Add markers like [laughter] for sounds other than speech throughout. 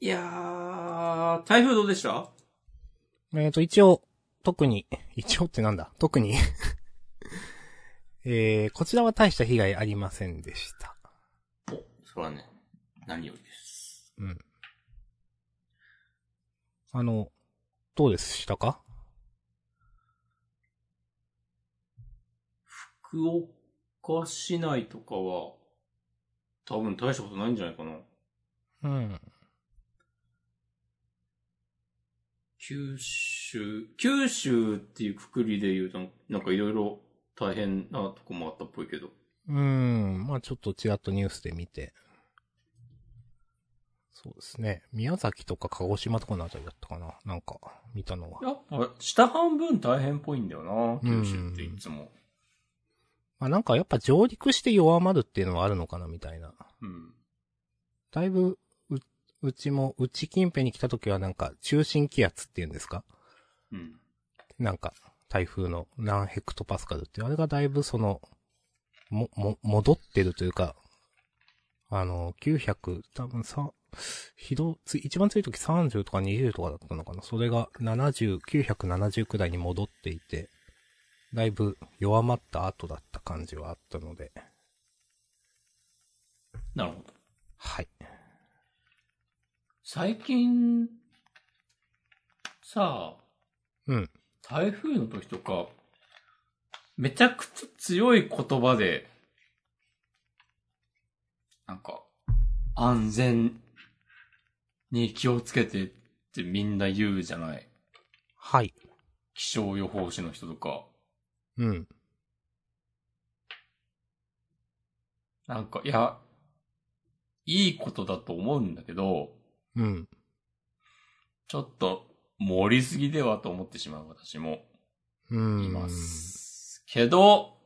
いやー、台風どうでした？えっ、と、一応、特に、一応ってなんだ？[laughs] 特にえー、こちらは大した被害ありませんでした。お、それはね、何よりです。うん。あの、どうでしたか？福岡市内とかは、多分大したことないんじゃないかな。うん。九州、九州っていうくくりで言うと、なんかいろいろ大変なとこもあったっぽいけど。うん。まあちょっとちらっとニュースで見て。そうですね。宮崎とか鹿児島とかのあたりだったかななんか、見たのは。やっぱ、下半分大変っぽいんだよな、九州っていつも。まあなんかやっぱ上陸して弱まるっていうのはあるのかなみたいな。うん。だいぶ、う、うちも、うち近辺に来た時はなんか中心気圧っていうんですか？うん。なんか、台風の何ヘクトパスカルっていう、あれがだいぶその、も、も、戻ってるというか、あの、900、多分さ、ひど、つ、一番強い時30とか20とかだったのかな？それが70、970くらいに戻っていて、だいぶ弱まった後だった感じはあったので、なるほど。はい。最近、さあ、うん。台風の時とか、めちゃくちゃ強い言葉で、なんか、安全に気をつけてってみんな言うじゃない。はい。気象予報士の人とか。うん。なんか、いや、いいことだと思うんだけど、うん。ちょっと盛りすぎではと思ってしまう私もうん。います。けど、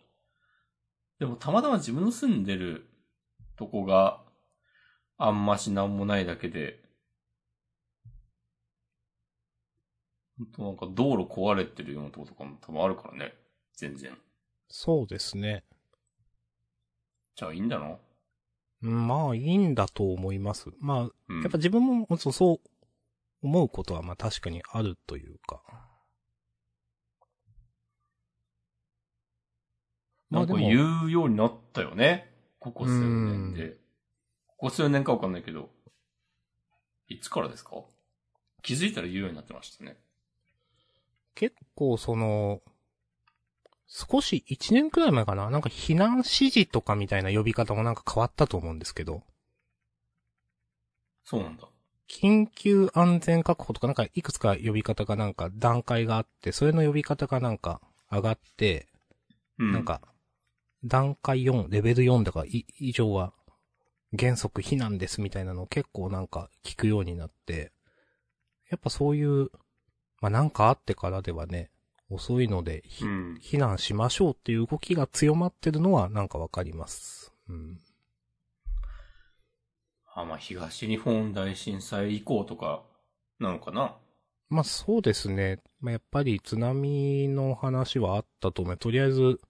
でもたまたま自分の住んでるとこがあんましなんもないだけで、ほんとなんか道路壊れてるようなとことかも多分あるからね。全然。そうですね。じゃあいいんだな？うんまあ、いいんだと思います。まあ、うん。やっぱ自分もそうそう思うことはまあ確かにあるというか。まなんか言うようになったよね。ここ数年うで。ここ数年かわかんないけど。いつからですか？気づいたら言うようになってましたね。結構その、少し1年くらい前かな？なんか避難指示とかみたいな呼び方もなんか変わったと思うんですけど、そうなんだ。緊急安全確保とかなんかいくつか呼び方がなんか段階があって、それの呼び方がなんか上がって、うん。なん、か、段階4、レベル4とかい以上は原則避難ですみたいなのを結構なんか聞くようになって、やっぱそういう、まあなんかあってからではね、遅いので、ひうん。避難しましょうっていう動きが強まってるのはなんかわかります。うん。あ、まあ、東日本大震災以降とか、なのかな？まあそうですね。まあやっぱり津波の話はあったと思う。とりあえず、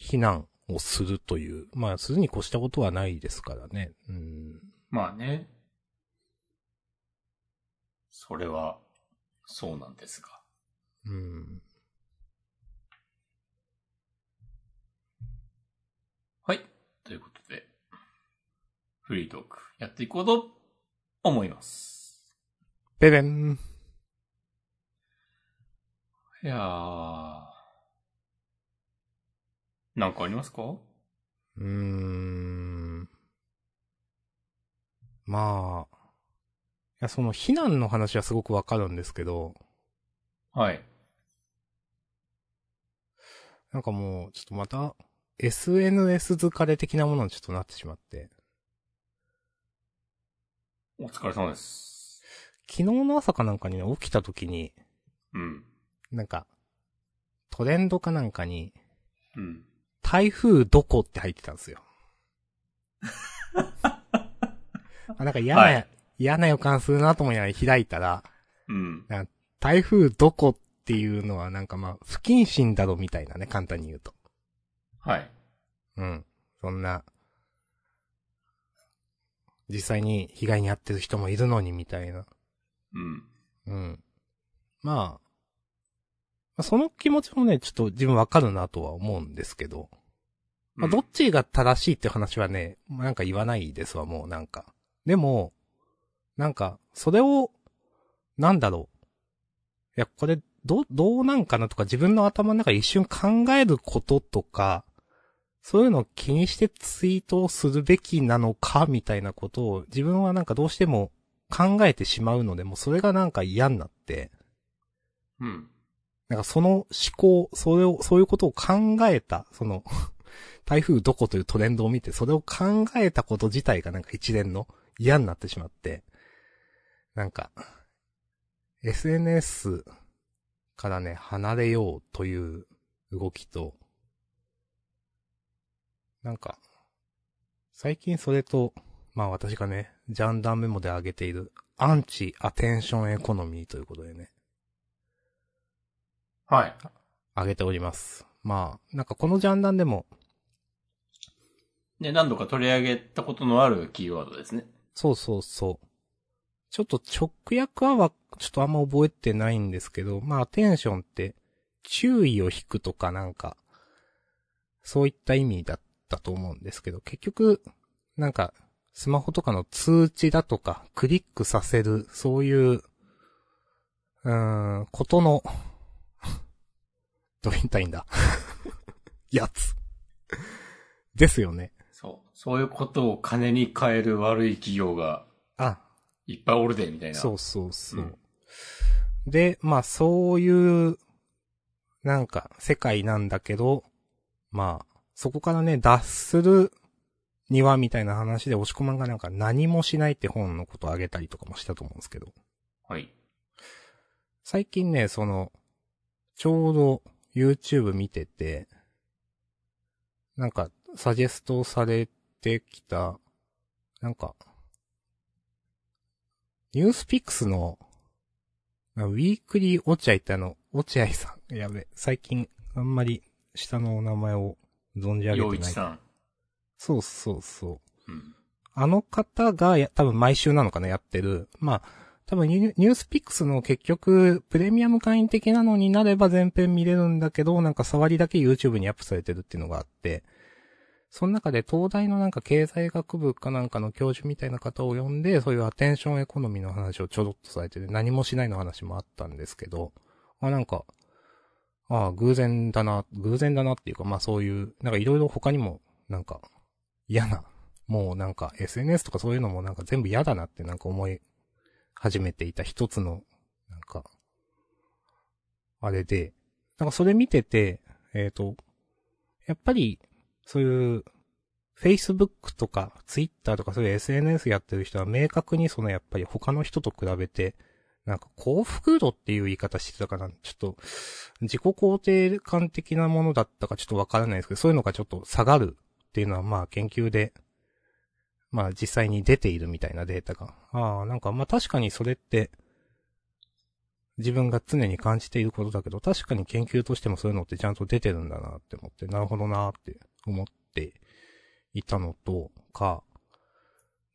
避難をするという。まあするに越したことはないですからね。うん。まあね。それは、そうなんですが。うん。はい。ということで、フリートークやっていこうと思います。ベベン。いやー。なんかありますか？うーん。まあ。いや、その避難の話はすごくわかるんですけど、はい。なんかもう、ちょっとまた、SNS 疲れ的なものにちょっとなってしまって。お疲れ様です。昨日の朝かなんかにね、起きた時に、うん。なんか、トレンドかなんかに、うん。台風どこって入ってたんですよ。[laughs] あなんか嫌な、はい嫌な予感するなと思いながら開いたら、うん。台風どこっていうのはなんかまあ、不謹慎だろみたいなね、簡単に言うと。はい。うん。そんな、実際に被害に遭ってる人もいるのにみたいな。うん。うん。まあ、まあその気持ちもね、ちょっと自分わかるなとは思うんですけど。まあ、どっちが正しいって話はね、なんか言わないですわ、もうなんか。でも、なんか、それを、なんだろう。いや、これ、ど、どうなんかなとか自分の頭の中で一瞬考えることとか、そういうのを気にしてツイートをするべきなのか、みたいなことを自分はなんかどうしても考えてしまうので、もうそれがなんか嫌になって、うん。なんかその思考、それを、そういうことを考えた、その、[laughs] 台風どこというトレンドを見て、それを考えたこと自体がなんか一連の嫌になってしまって、なんか、SNS からね、離れようという動きと、なんか、最近それと、まあ私がね、ジャンダンメモで上げている、アンチアテンションエコノミーということでね、はい。上げております。まあ、なんかこのジャンダンでも、で、何度か取り上げたことのあるキーワードですね。そうそうそう。ちょっと直訳はわ、ちょっとあんま覚えてないんですけど、まあ、アテンションって、注意を引くとかなんか、そういった意味だったと思うんですけど、結局、なんか、スマホとかの通知だとか、クリックさせる、そういう、うーん、ことの、[laughs] どう言ったいんだ？[laughs] やつ。ですよね。そう。そういうことを金に変える悪い企業があ、いっぱいおるで、みたいな。そうそうそう。うんで、まあそういう、なんか世界なんだけど、まあ、そこからね、脱するにはみたいな話で押し込まんがなんか何もしないって本のことをあげたりとかもしたと思うんですけど、はい。最近ね、その、ちょうど YouTube 見てて、なんか、サジェストされてきた、なんか、ニュースピックスの、ウィークリー落合ってあの、落合さん。やべ、最近、あんまり下のお名前を存じ上げてない。洋一さん。そうそうそう。うん。あの方がや、多分毎週なのかな、やってる。まあ、多分ニュニュースピックスの結局、プレミアム会員的なのになれば全編見れるんだけど、なんか触りだけ YouTube にアップされてるっていうのがあって、その中で東大のなんか経済学部かなんかの教授みたいな方を呼んで、そういうアテンションエコノミーの話をちょろっとされてて、何もしないの話もあったんですけど、あ、なんか、ああ、偶然だな、偶然だなっていうか、まあそういう、なんかいろいろ他にも、なんか、嫌なもうなんか SNS とかそういうのもなんか全部嫌だなってなんか思い始めていた一つの、なんか、あれで、なんかそれ見てて、えっ、と、やっぱり、そういう、Facebook とか Twitter とかそういう SNS やってる人は明確にそのやっぱり他の人と比べて、なんか幸福度っていう言い方してたかな？ちょっと、自己肯定感的なものだったかちょっとわからないですけど、そういうのがちょっと下がるっていうのはまあ研究で、まあ実際に出ているみたいなデータが。ああ、なんかまあ確かにそれって、自分が常に感じていることだけど、確かに研究としてもそういうのってちゃんと出てるんだなって思って、なるほどなって思っていたのと、か、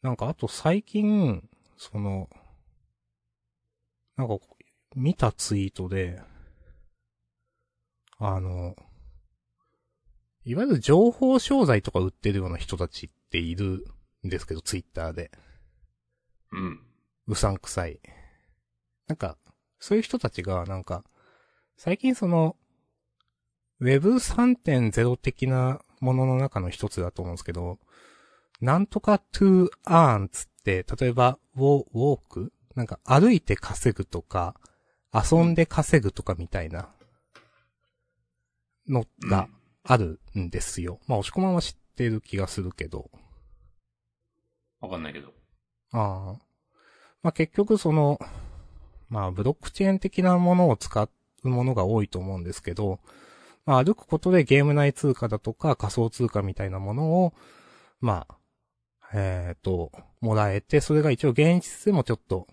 なんかあと最近、その、なんか見たツイートで、あの、いわゆる情報商材とか売ってるような人たちっているんですけど、ツイッターで。うん。うさんくさい。なんか、そういう人たちが、なんか、最近その、Web3.0 的なものの中の一つだと思うんですけど、なんとか to earn つって、例えば、ウォウォークなんか歩いて稼ぐとか、遊んで稼ぐとかみたいな、のがあるんですよ。まあ、押し込まんは知ってる気がするけど。わかんないけど。ああ。まあ、結局その、まあ、ブロックチェーン的なものを使うものが多いと思うんですけど、まあ、歩くことでゲーム内通貨だとか仮想通貨みたいなものを、まあ、えっ、と、もらえて、それが一応現実でもちょっと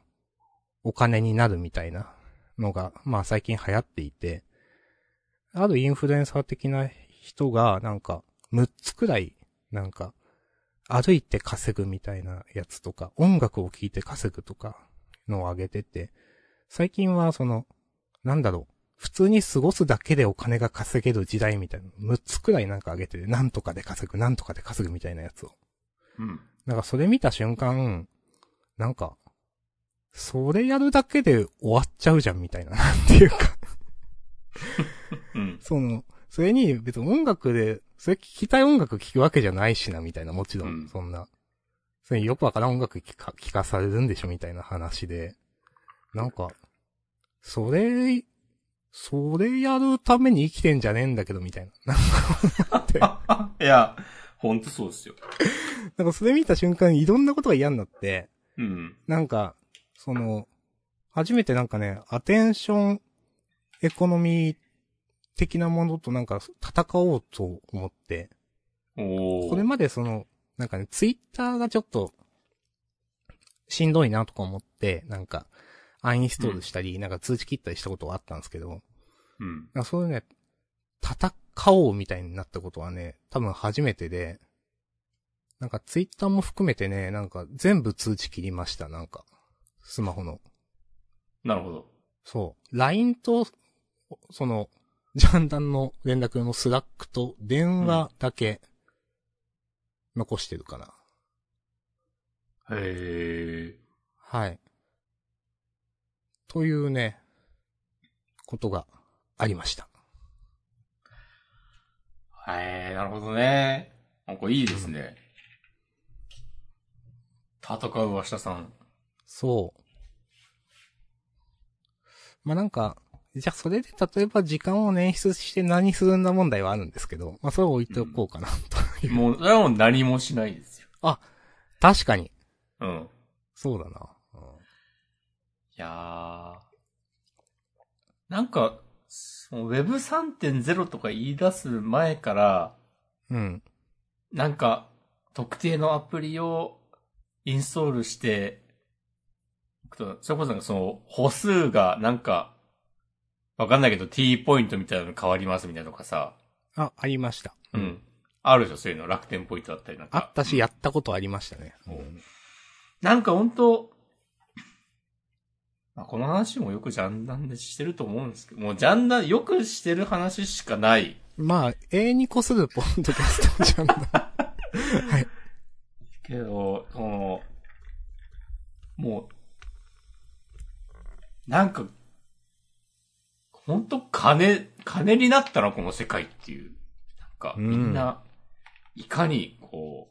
お金になるみたいなのが、まあ最近流行っていて、あるインフルエンサー的な人が、なんか、6つくらい、なんか、歩いて稼ぐみたいなやつとか、音楽を聴いて稼ぐとかのを上げてて、最近はその、なんだろう、普通に過ごすだけでお金が稼げる時代みたいな、6つくらいなんか上げてて、なんとかで稼ぐ、なんとかで稼ぐみたいなやつを。うん。なんかそれ見た瞬間、なんか、それやるだけで終わっちゃうじゃんみたいな、なんていうかうん。その、それに別に音楽で、それ聞きたい音楽聞くわけじゃないしな、みたいな、もちろうんん、そんな。それによくわからん音楽聞か、聞かされるんでしょ、みたいな話で。なんか、それ、それやるために生きてんじゃねえんだけど、みたいな。なんか [laughs] いや、ほんとそうですよ。[laughs] なんかそれ見た瞬間いろんなことが嫌になって、うん。なんか、その、初めてなんかね、アテンションエコノミー的なものとなんか戦おうと思って。これまでその、なんかね、ツイッターがちょっと、しんどいなとか思って、なんか、アンインストールしたり、なんか通知切ったりしたことはあったんですけど、うん。なんかそういうね、戦おうみたいになったことはね、多分初めてで、なんかツイッターも含めてね、なんか全部通知切りました、なんか。スマホの。なるほど。そう。LINE と、その、ジャンダンの連絡用の Slack と電話だけ残してるかな。へえ。はい。というね、ことがありました。へえ、なるほどね。なんかいいですね。戦う明日さん。そう。まあ、なんか、じゃあそれで例えば時間を捻出して何するんだ問題はあるんですけど、まあ、それを置いておこうかな、という。もう、それはもう何もしないですよ。確かに。うん。そうだな。いやー。なんか、その Web3.0 とか言い出す前から、うん。なんか、特定のアプリをインストールして、それこそなんかその、歩数がなんか、わかんないけど T ポイントみたいなの変わりますみたいなのとかさ、あ、ありました。うん。あるでしょ、そういうの。楽天ポイントだったりなんか。あったし、やったことありましたね。うんなんか本当まあ、この話もよくジャンダンでしてると思うんですけど、もうジャンダン、よくしてる話しかない。まあ、永遠にこするポッドキャストじゃんだ。はい。[laughs] けど、その、もう、なんか、本当金、金になったな、この世界っていう。なんか、うんみんな、いかに、こ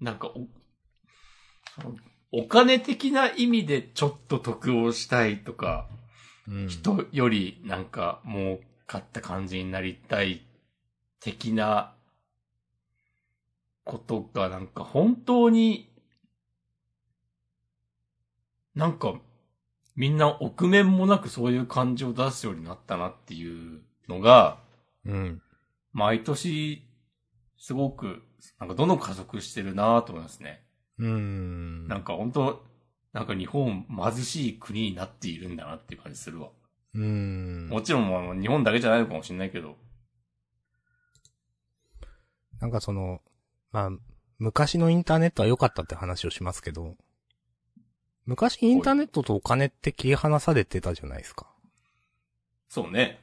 う、なんかお、お金的な意味でちょっと得をしたいとか、うん。人よりなんか儲かった感じになりたい的なことがなんか本当になんかみんな臆面もなくそういう感情を出すようになったなっていうのがうん。毎年すごくなんかどんどん加速してるなと思いますね。うん。なんか本当なんか日本貧しい国になっているんだなっていう感じするわ。うん。もちろんもう日本だけじゃないのかもしれないけど。なんかその、まあ、昔のインターネットは良かったって話をしますけど、昔インターネットとお金って切り離されてたじゃないですか。そうね。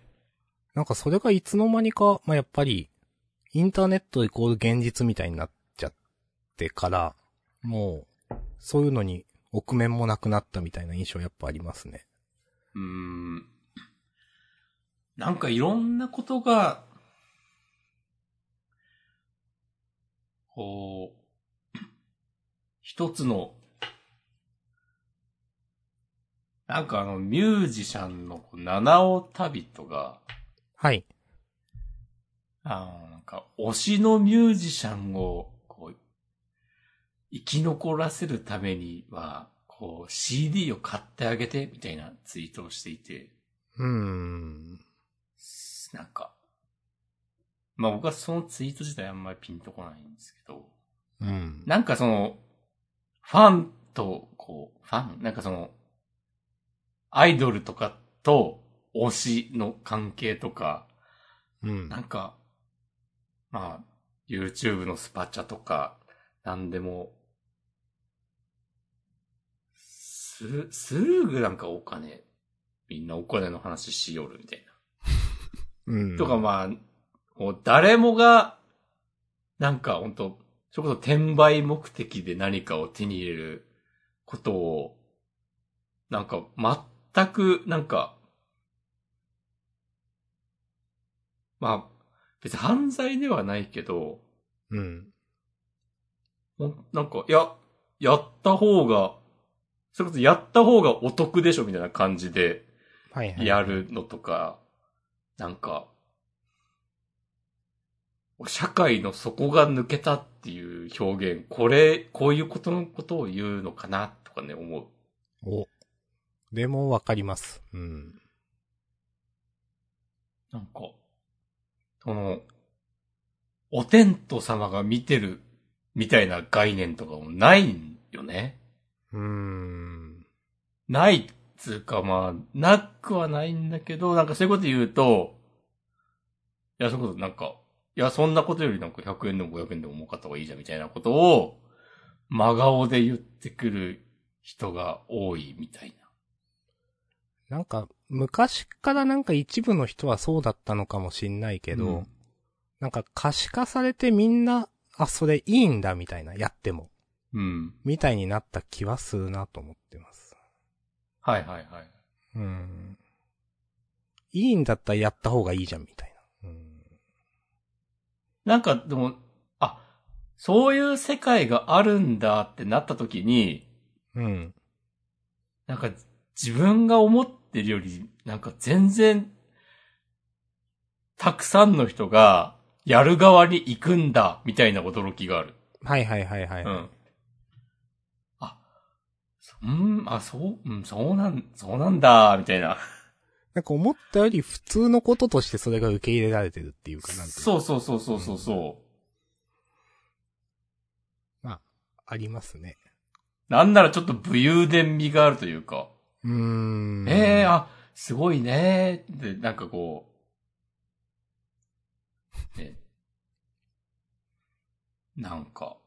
なんかそれがいつの間にか、まあ、やっぱり、インターネットイコール現実みたいになっちゃってから、もう、そういうのに臆面もなくなったみたいな印象やっぱありますね。うーん。なんかいろんなことが、こう、一つの、なんかあの、ミュージシャンの七尾旅人が、はい。あの、なんか、推しのミュージシャンを、こう、生き残らせるためには、こう、CD を買ってあげて、みたいなツイートをしていて、うーん。なんか、まあ僕はそのツイート自体あんまりピンとこないんですけど、うん。なんかその、ファンと、こう、ファン？なんかその、アイドルとかと推しの関係とか、うん。なんか、まあ、YouTube のスパチャとか、なんでも、す、すぐなんかお金、みんなお金の話しよるみたいうん。な。とかまあ、もう誰もが、なんか本当それこそ転売目的で何かを手に入れることを、なんか全く、なんか、まあ、別に犯罪ではないけど、うん。なんか、いや、やった方が、それこそやった方がお得でしょみたいな感じで。やるのとか、なんか、社会の底が抜けたっていう表現、これ、こういうことのことを言うのかなとかね、思う。お。でもわかります。うん。なんか、その、お天道様が見てるみたいな概念とかもないんよね。うーん。ないっつうかまあ、なくはないんだけど、なんかそういうこと言うと、いや、そういうことなんか、いや、そんなことよりなんか100円でも500円でも儲かった方がいいじゃんみたいなことを、真顔で言ってくる人が多いみたいな。なんか、昔からなんか一部の人はそうだったのかもしんないけど、うんなんか可視化されてみんな、あ、それいいんだみたいな、やっても。うん。みたいになった気はするなと思ってます。はいはいはい。うん。いいんだったらやった方がいいじゃんみたいな。うん。なんかでも、あ、そういう世界があるんだってなった時に、うん。なんか自分が思ってるより、なんか全然、たくさんの人がやる側に行くんだ、みたいな驚きがある。はいはいはいはい。うん。あ、そうん、あ、そう、うん、そうなん、そうなんだ、みたいな。なんか思ったより普通のこととしてそれが受け入れられてるっていうかなんていうかそうそうそうそうそうそう。ありますね。なんならちょっと武勇伝味があるというか。うーん。ええあ、すごいねーって、なんかこう、[laughs] ね。なんか、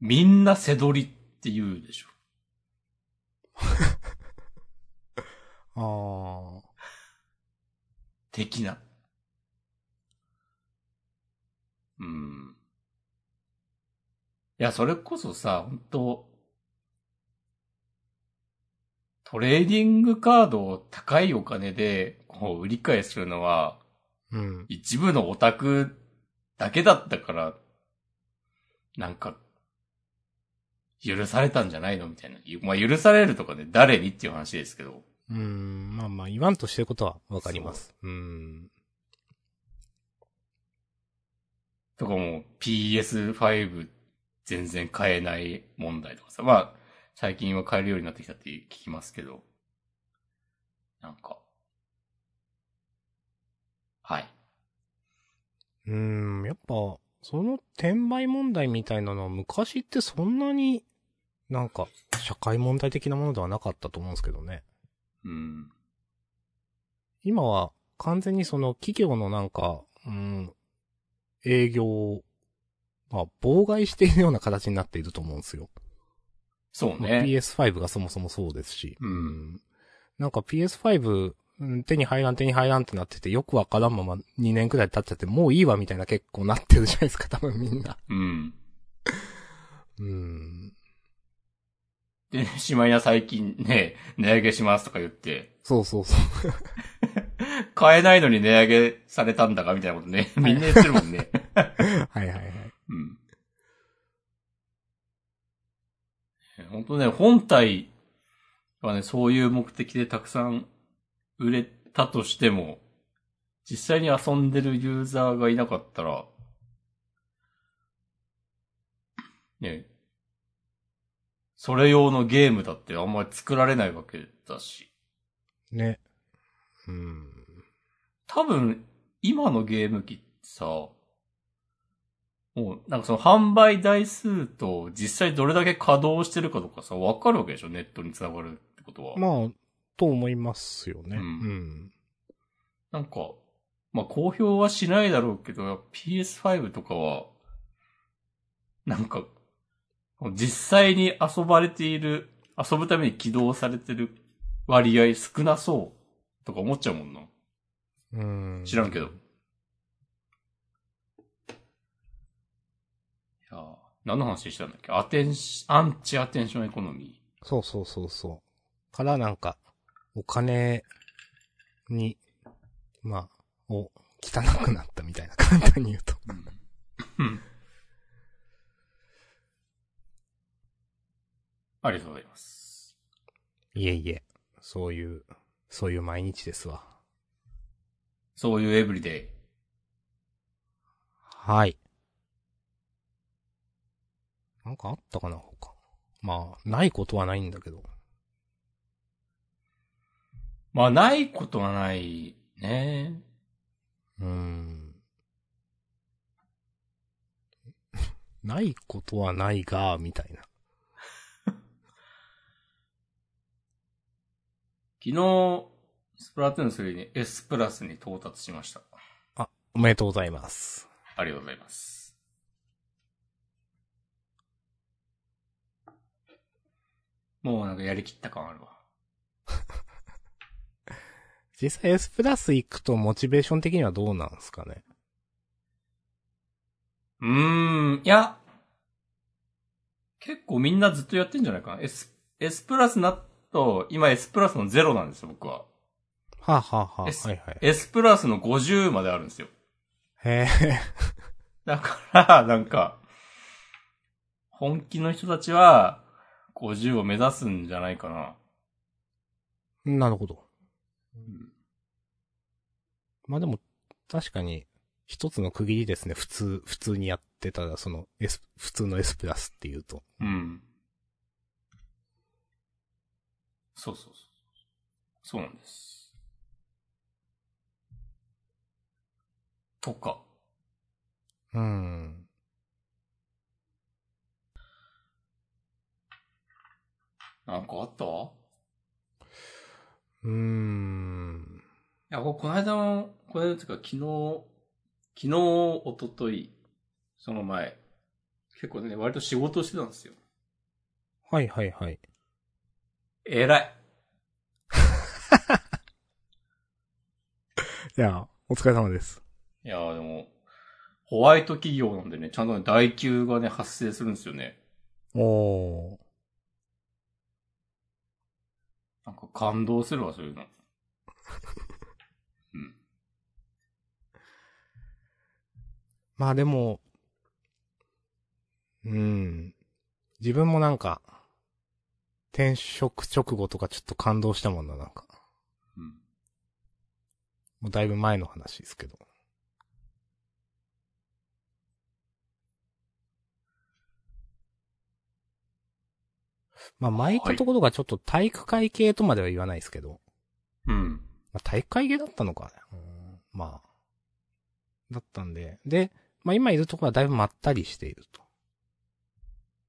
みんな背取りって言うでしょ。[laughs] ああ。的な。うん。いや、それこそさ、本当トレーディングカードを高いお金で、こう、売り買いするのは、うん。一部のオタクだけだったから、なんか、許されたんじゃないのみたいな。まあ、許されるとかね、誰にっていう話ですけど。うーん。まあまあ、言わんとしてることはわかります。うーん。とかも PS5 全然買えない問題とかさ。まあ、最近は買えるようになってきたって聞きますけど。なんか。はい。うーん。やっぱ、その転売問題みたいなのは昔ってそんなに、なんか、社会問題的なものではなかったと思うんですけどね。うん。今は完全にその企業のなんか、うん、営業を、まあ、妨害しているような形になっていると思うんですよ。まあそうね。PS5 がそもそもそうですし。うんなんか PS5、うん手に入らん手に入らんってなってて、よくわからんまま2年くらい経っちゃって、もういいわみたいな結構なってるじゃないですか、[laughs] 多分みんな。うん。うん。で、しまいや最近ね、値上げしますとか言って、そうそうそう。[laughs] 買えないのに値上げされたんだかみたいなことね、みんな言ってるもんね。[laughs] はいはいはい。うん。本当ね、本体はね、そういう目的でたくさん売れたとしても、実際に遊んでるユーザーがいなかったら、ね、それ用のゲームだってあんまり作られないわけだし、ね。うん。多分、今のゲーム機ってさ、もう、なんかその販売台数と実際どれだけ稼働してるかとかさ、わかるわけでしょ？ネットに繋がるってことは。まあ、と思いますよね。ううんん。なんか、まあ、公表はしないだろうけど、PS5 とかは、なんか、実際に遊ばれている、遊ぶために起動されてる割合少なそうとか思っちゃうもんな。うん。知らんけど。いやー何の話したんだっけ？アテンシ、アンチアテンションエコノミそうそうそうそう。からなんか、お金に、まあ、を、汚くなったみたいな、簡単に言うと。ー。うん。[laughs] ありがとうございます。いえいえ、そういう、そういう毎日ですわ。そういうエブリデイ。はい。なんかあったかな、他。まあ、ないことはないんだけど。まあ、ないことはないね。うーん。ないことはないが、みたいな。[laughs] 昨日、スプラトゥーン3に S プラスに到達しました。おめでとうございます。ありがとうございます。もうなんかやりきった感あるわ。[laughs] 実際 S プラス行くとモチベーション的にはどうなんですかね？うーん、いや、結構みんなずっとやってんじゃないかな。S、S プラスなと、今 S プラスの0なんですよ、僕は。はあ、はあはあ、S はいはい。S プラスの50まであるんですよ。へえ。だから、なんか、本気の人たちは、50を目指すんじゃないかな。なるほど。うんまあでも、確かに、一つの区切りですね。普通、普通にやってたら、その S、普通の S プラスっていうと。うん。そうそうそう。そうなんです。とか。うーん。なんかあった？いうーん。や、ここの間の、この間っていうか昨日、昨日、おととい、その前、結構ね、割と仕事してたんですよ。はいはいはい。偉い。[laughs] いや、お疲れ様です。いやーでも、ホワイト企業なんでね、ちゃんとね、代給がね、発生するんですよね。おー。なんか感動するわ、そういうの。[laughs] うん。まあでも、うん。自分もなんか、転職直後とかちょっと感動したもんな、なんか。うん。もうだいぶ前の話ですけど。まあ前行ったところがちょっと体育会系とまでは言わないですけど。うん。まあ、体育会系だったのか。うんまあ。だったんで。で、まあ今いるところはだいぶまったりしていると。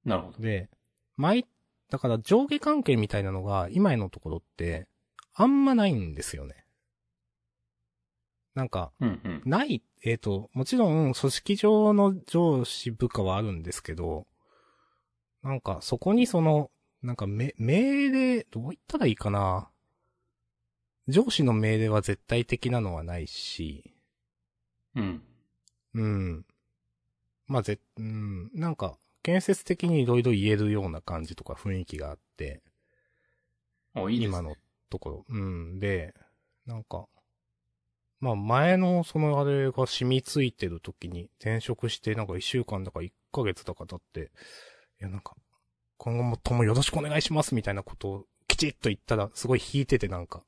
なるほど。で、前、だから上下関係みたいなのが今のところって、あんまないんですよね。なんか、うんうん。ない、えっ、と、もちろん組織上の上司部下はあるんですけど、なんかそこにその、なんかめ、命令、どう言ったらいいかな？上司の命令は絶対的なのはないし、うん。うん。まあ、ぜ、うん、なんか、建設的にいろいろ言えるような感じとか雰囲気があって、お、いいですね。今のところ。うん。で、なんか、まあ前のそのあれが染みついてる時に転職してなんか一週間だか一ヶ月だか経って、いやなんか、今後もともよろしくお願いしますみたいなことをきちっと言ったらすごい引いててなんか、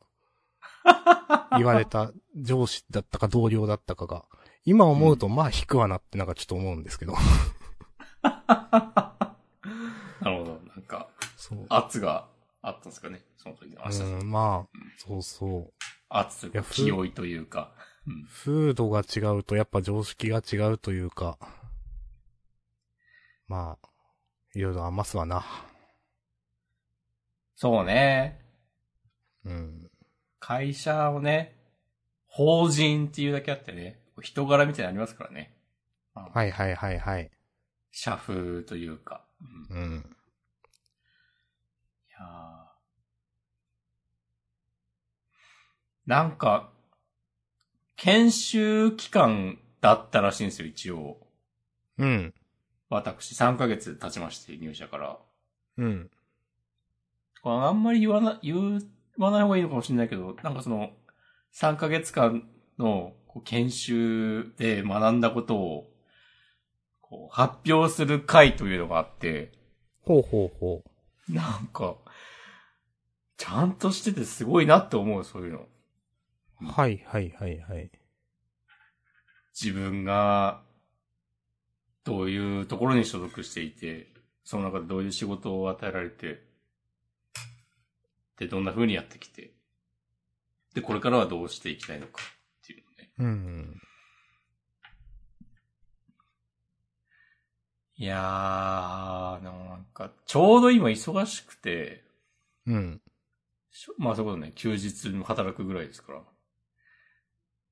[laughs] 言われた上司だったか同僚だったかが、今思うとまあ引くわなってなんかちょっと思うんですけど。[laughs] なるほど。なんか、そう。圧があったんですかね。その時の明日さん。うん、まあ、そうそう。圧というか、気負いというか。うん。風土が違うとやっぱ常識が違うというか、まあ、いろいろ余すわな。そうね。うん。会社をね、法人っていうだけあってね、人柄みたいなのありますからね。はいはいはいはい。社風というか。うん、いうん。やーなんか、研修期間だったらしいんですよ、一応。うん。私、3ヶ月経ちまして、入社から。うん。あんまり言わな、言わない方がいいのかもしれないけど、なんかその、3ヶ月間の研修で学んだことを、こう発表する会というのがあって、ほうほうほなんか、ちゃんとしててすごいなって思う、そういうの。う。はいはいはいはい。自分が、どういうところに所属していて、その中でどういう仕事を与えられて、で、どんな風にやってきて、で、これからはどうしていきたいのかっていうのね。うん。いやー、なんか、ちょうど今忙しくて、うん。まあそういうことね、休日も働くぐらいですから。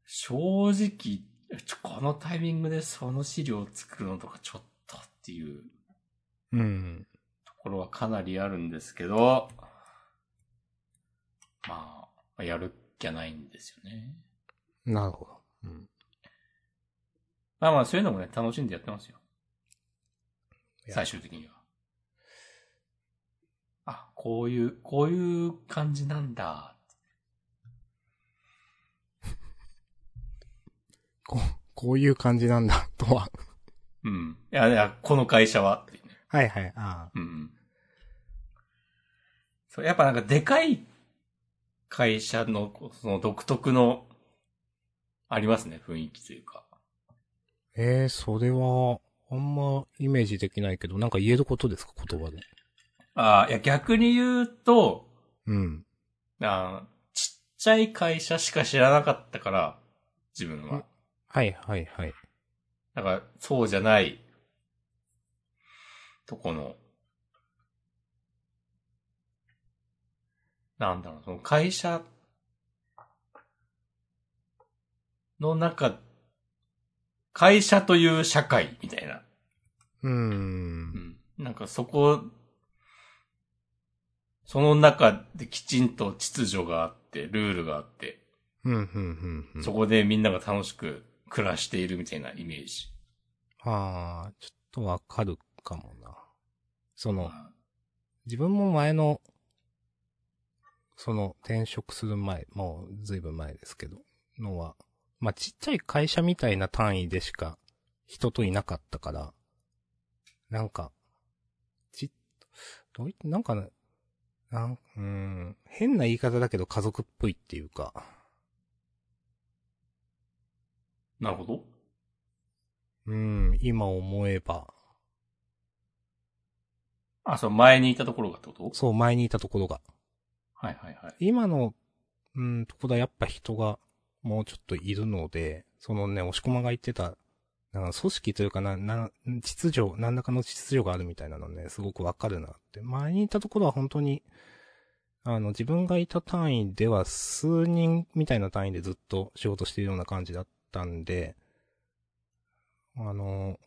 正直、このタイミングでその資料を作るのとかちょっとっていううん。ところはかなりあるんですけど、まあ、やるっきゃないんですよね。なるほど。うん。まあまあそういうのもね、楽しんでやってますよ。最終的には。あ、こういう、こういう感じなんだ。こう、こういう感じなんだ、とは。うん。いや、いや、この会社は。はいはい。ああ。うんうん。そう、やっぱなんかでかい会社の、その独特の、ありますね、雰囲気というか。ええー、それは、あんまイメージできないけど、なんか言えることですか、言葉で。ああ、いや、逆に言うと、うん。あーちっちゃい会社しか知らなかったから、自分は。はいはいはい。だから、そうじゃない、とこの、なんだろう、その会社の中、会社という社会みたいな。うんん。なんかそこ、その中できちんと秩序があって、ルールがあって、うん、うん、うん。うんそこでみんなが楽しく暮らしているみたいなイメージ。ああ、ちょっとわかるかもな。その、自分も前の、その転職する前、もうずいぶん前ですけど、のは、まあ、ちっちゃい会社みたいな単位でしか人といなかったから、なんか、ち、どういって、なんかね、なん、うーん、変な言い方だけど家族っぽいっていうか、なるほど。うん、今思えば、あ、そう、前にいたところがってこと？そう前にいたところが、はいはいはい。今の、うん、ところはやっぱ人がもうちょっといるので、そのね、押し込まが言ってた、なんか組織というかな、な、秩序、何らかの秩序があるみたいなのね、すごくわかるなって。前にいたところは本当に、あの、自分がいた単位では数人みたいな単位でずっと仕事しているような感じだったんで、あの、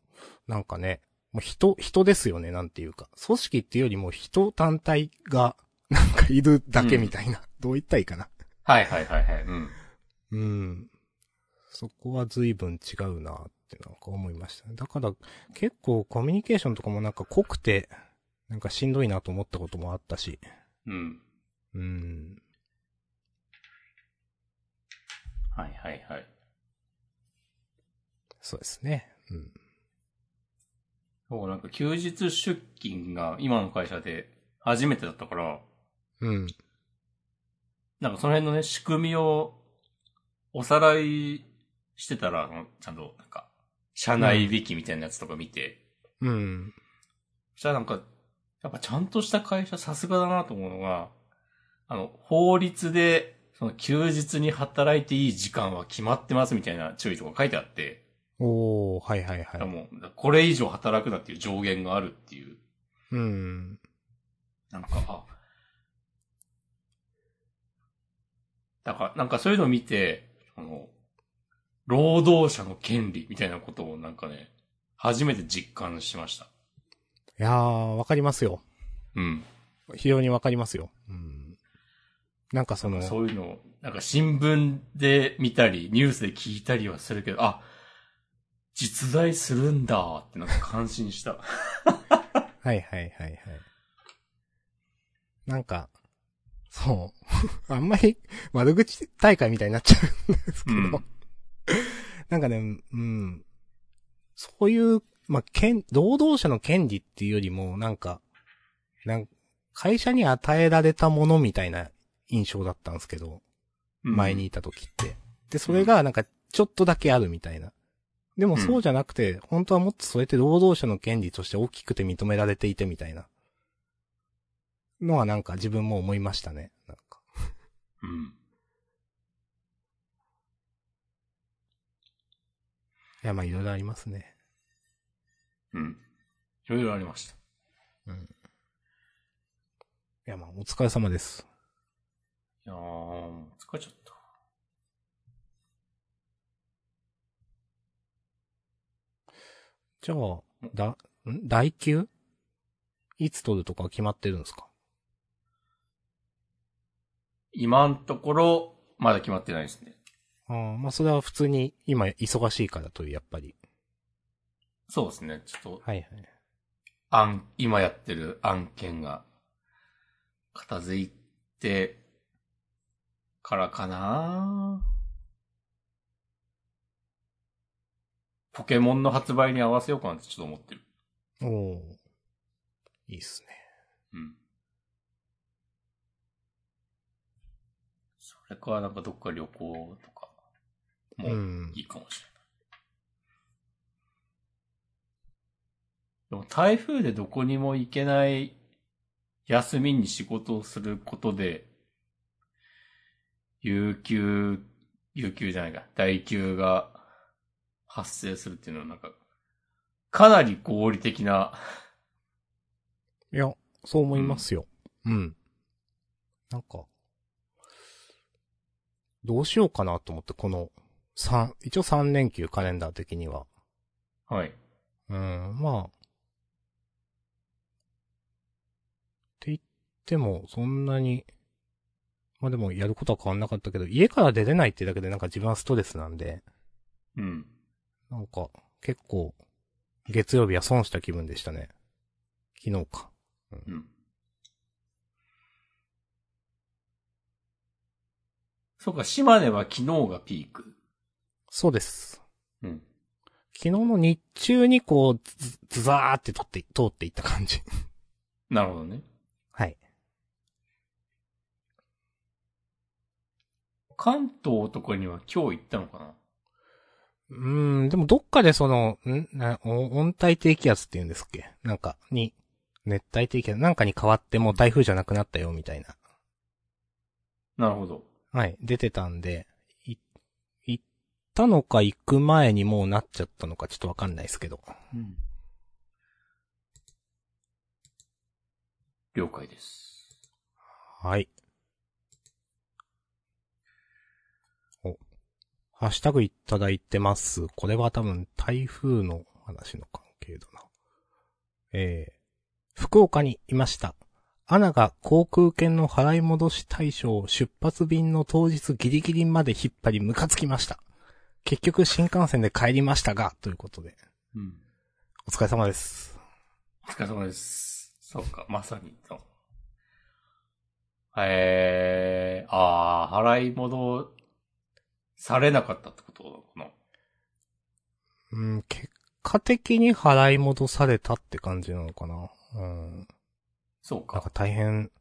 なんかね、もう人、人ですよね、なんていうか。組織っていうよりも人単体が、[laughs] なんかいるだけみたいな。どう言ったらいいかな。はいはいはいはい。うん。うん。そこは随分違うなってなんか思いましたね。だから結構コミュニケーションとかもなんか濃くて、なんかしんどいなと思ったこともあったし。うん。うん。はいはいはい。そうですね。うん。そう、なんか休日出勤が今の会社で初めてだったから、うん。なんかその辺のね、仕組みをおさらいしてたら、ちゃんとなんか、社内引きみたいなやつとか見て、うん。そしたらなんか、やっぱちゃんとした会社さすがだなと思うのが、あの、法律で、その休日に働いていい時間は決まってますみたいな注意とか書いてあって、おー、はいはいはい。もう、これ以上働くなっていう上限があるっていう、うん。なんか、あ、だから、なんかそういうのを見て、あの、労働者の権利みたいなことをなんかね、初めて実感しました。いやー、わかりますよ。うん。非常にわかりますよ。うん。なんかその、そういうのを、なんか新聞で見たり、ニュースで聞いたりはするけど、あ、実在するんだってなんか感心した。はいはいはいはい。なんか、そう。[laughs] あんまり [laughs] 悪口大会みたいになっちゃうんですけど。うんなんかね、うん。そういう、まあ、権、労働者の権利っていうよりも、なんか、なん会社に与えられたものみたいな印象だったんですけど、前にいた時って。で、それがなんか、ちょっとだけあるみたいな。でもそうじゃなくて、本当はもっとそれって労働者の権利として大きくて認められていてみたいな。のはなんか自分も思いましたね。なんか。[laughs] うん。いや、まあいろいろありますね。うん。いろいろありました。うん。いや、まあお疲れ様です。いやー、疲れちゃった。じゃあ、だ、ん？代休いつ取るとか決まってるんですか？今んところ、まだ決まってないですね。ああ、まあそれは普通に今忙しいからという、やっぱり。そうですね。ちょっと、はいはい。案、今やってる案件が、片付いて、からかなポケモンの発売に合わせようかなってちょっと思ってる。おおいいっすね。うん。それか、なんかどっか旅行とか、もうんいいかもしれない。でも台風でどこにも行けない休みに仕事をすることで、有給、有給じゃないか、代給が発生するっていうのはなんか、かなり合理的な、いや、そう思いますよ。うん。なんか、どうしようかなと思って、この、三、一応3連休カレンダー的には。はい。うん、まあ。って言っても、そんなに、まあでもやることは変わんなかったけど、家から出れないってだけでなんか自分はストレスなんで、うん。なんか、結構、月曜日は損した気分でしたね。昨日か。うん。そうか、島根は昨日がピーク。そうです。うん。昨日の日中にこう、ず、ずざーって通って、通っていった感じ。[laughs] なるほどね。はい。関東とかには今日行ったのかな？うーん、でもどっかでその、ん？温帯低気圧って言うんですっけ？なんか、に、熱帯低気圧、なんかに変わってもう台風じゃなくなったよ、みたいな。なるほど。はい、出てたんで、い、行ったのか行く前にもうなっちゃったのかちょっとわかんないですけど。うん。了解です。はい。ハッシュタグいただいてます。これは多分台風の話の関係だな。えー、福岡にいました。アナが航空券の払い戻し対象を出発便の当日ギリギリまで引っ張りムカつきました。結局新幹線で帰りましたが、ということで。うん。お疲れ様です。お疲れ様です。そうか、まさに。えー、あー、払い戻されなかったってことかな？うん、結果的に払い戻されたって感じなのかな？うん。そうなんかか。大変、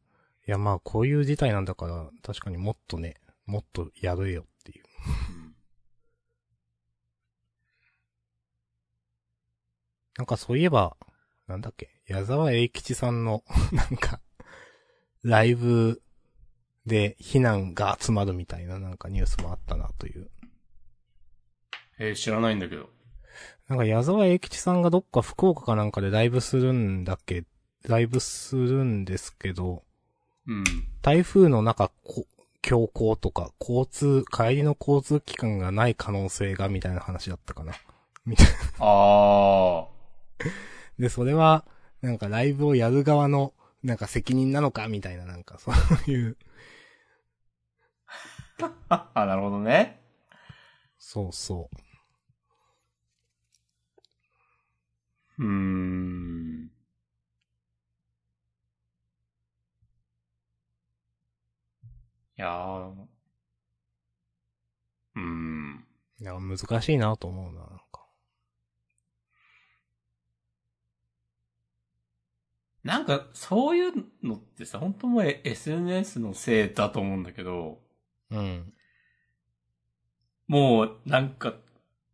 いやまあこういう事態なんだから、確かにもっとね、もっとやるよっていう。うんなんかそういえば、なんだっけ、矢沢永吉さんの、[laughs] なんか、ライブで避難が集まるみたいななんかニュースもあったなという。えー、知らないんだけど。なんか矢沢永吉さんがどっか福岡かなんかでライブするんだっけ、ライブするんですけど、うん。台風の中、こ強行とか、交通、帰りの交通機関がない可能性がみたいな話だったかな。みたいな。ああ。[laughs] で、それは、なんかライブをやる側の、なんか責任なのかみたいな、なんかそういう。あ、なるほどね。そうそう。うーん。いやー。うーん。いや、難しいなと思うな、なんか。なんか、そういうのってさ、本当もう SNS のせいだと思うんだけど、うん。もう、なんか、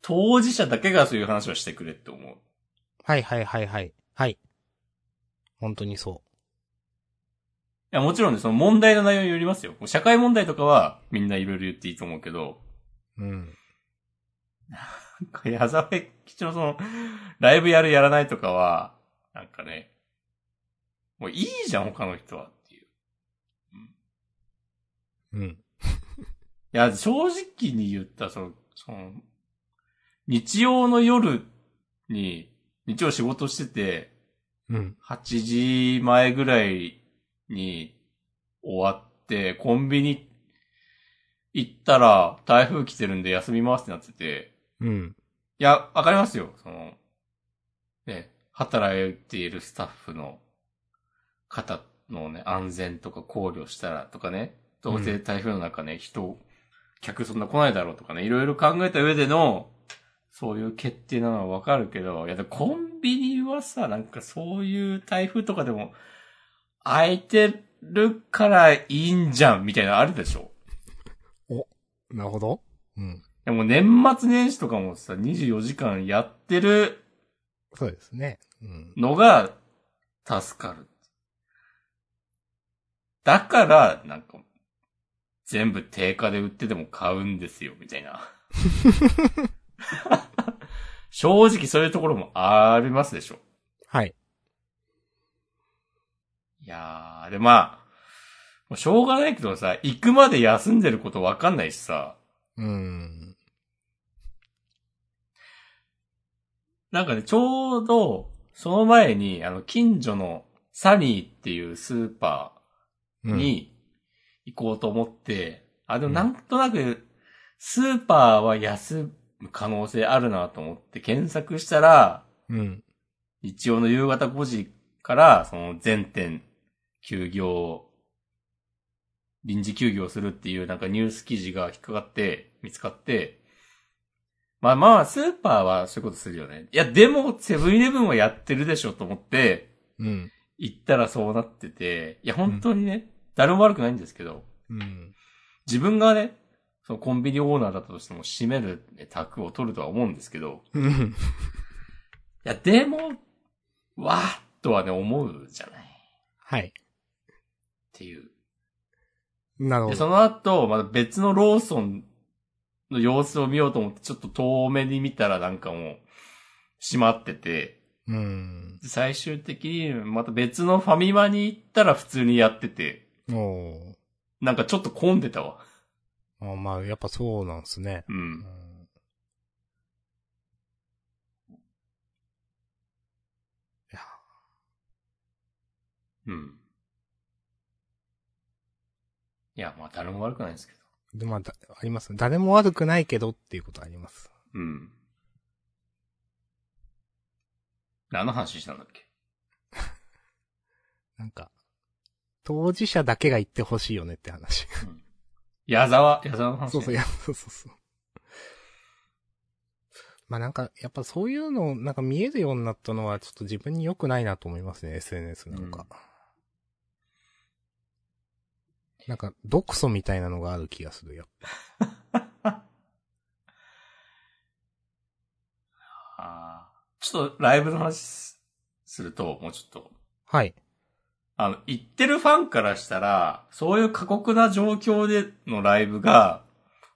当事者だけがそういう話をしてくれって思う。はいはいはいはい。はい。本当にそいや、もちろんね、その問題の内容によりますよ。社会問題とかはみんないろいろ言っていいと思うけど、う。うん。なんか矢沢永吉のその、ライブやるやらないとかは、なんかね、もういいじゃん、他の人はっていう。うん。いや、正直に言ったら、その、その、日曜の夜に、日曜仕事してて、うん。8時前ぐらいに終わって、コンビニ行ったら台風来てるんで休みますってなってて、うん。いや、わかりますよ。その、ね、働いているスタッフの方のね、安全とか考慮したらとかね、どうせ台風の中ね、人、客そんな来ないだろうとかね、いろいろ考えた上での、そういう決定なのはわかるけど、いや、でコンビニはさ、なんかそういう台風とかでも、空いてるからいいんじゃん、みたいなのあるでしょ？なるほど。うん。でも年末年始とかもさ、24時間やってるそうですね。うん。のが助かる。だから、なんか、全部定価で売ってても買うんですよ、みたいな。[laughs] 正直そういうところもありますでしょ。はい。いやー、でまあ、もうしょうがないけどさ、行くまで休んでることわかんないしさ、うん。なんかね、ちょうど、その前に、あの、近所のサニーっていうスーパうん、ーに行こうと思って、あ、でもなんとなく、スーパーは休む可能性あるなと思って検索したら、うん。日曜の夕方5時から、その全店休業、臨時休業するっていうなんかニュース記事が引っかかって、見つかって、まあまあ、スーパーはそういうことするよね。いや、でも、セブンイレブンはやってるでしょと思って、うん。行ったらそうなってて、いや、本当にね、誰も悪くないんですけど、うん。自分がね、そのコンビニオーナーだったとしても閉めるね卓を取るとは思うんですけど、うん。いや、でも、わーっとはね、思うじゃない。っはい。ていう。で、なるほど。その後、また別のローソンの様子を見ようと思って、ちょっと遠目に見たらなんかもう、閉まってて、うん。で最終的にまた別のファミマに行ったら普通にやってて、おーなんかちょっと混んでたわ。あまあ、やっぱそうなんですね。う。うんん。いや、うん。いや、まあ誰も悪くないんですけど。で、まあ、だあります。誰も悪くないけどっていうことあります。うん。何の話したんだっけ？[laughs] なんか、当事者だけが言ってほしいよねって話。矢沢、矢沢の話、ね。そうそう、いや、そうそうそう。まあなんか、やっぱそういうの、なんか見えるようになったのは、ちょっと自分に良くないなと思いますね、SNS なんか。なんか、毒素みたいなのがある気がする、やっ [laughs] あーちょっとライブの話すすると、もうちょっと。ぱ。はい。あの、言ってるファンからしたら、そういう過酷な状況でのライブが、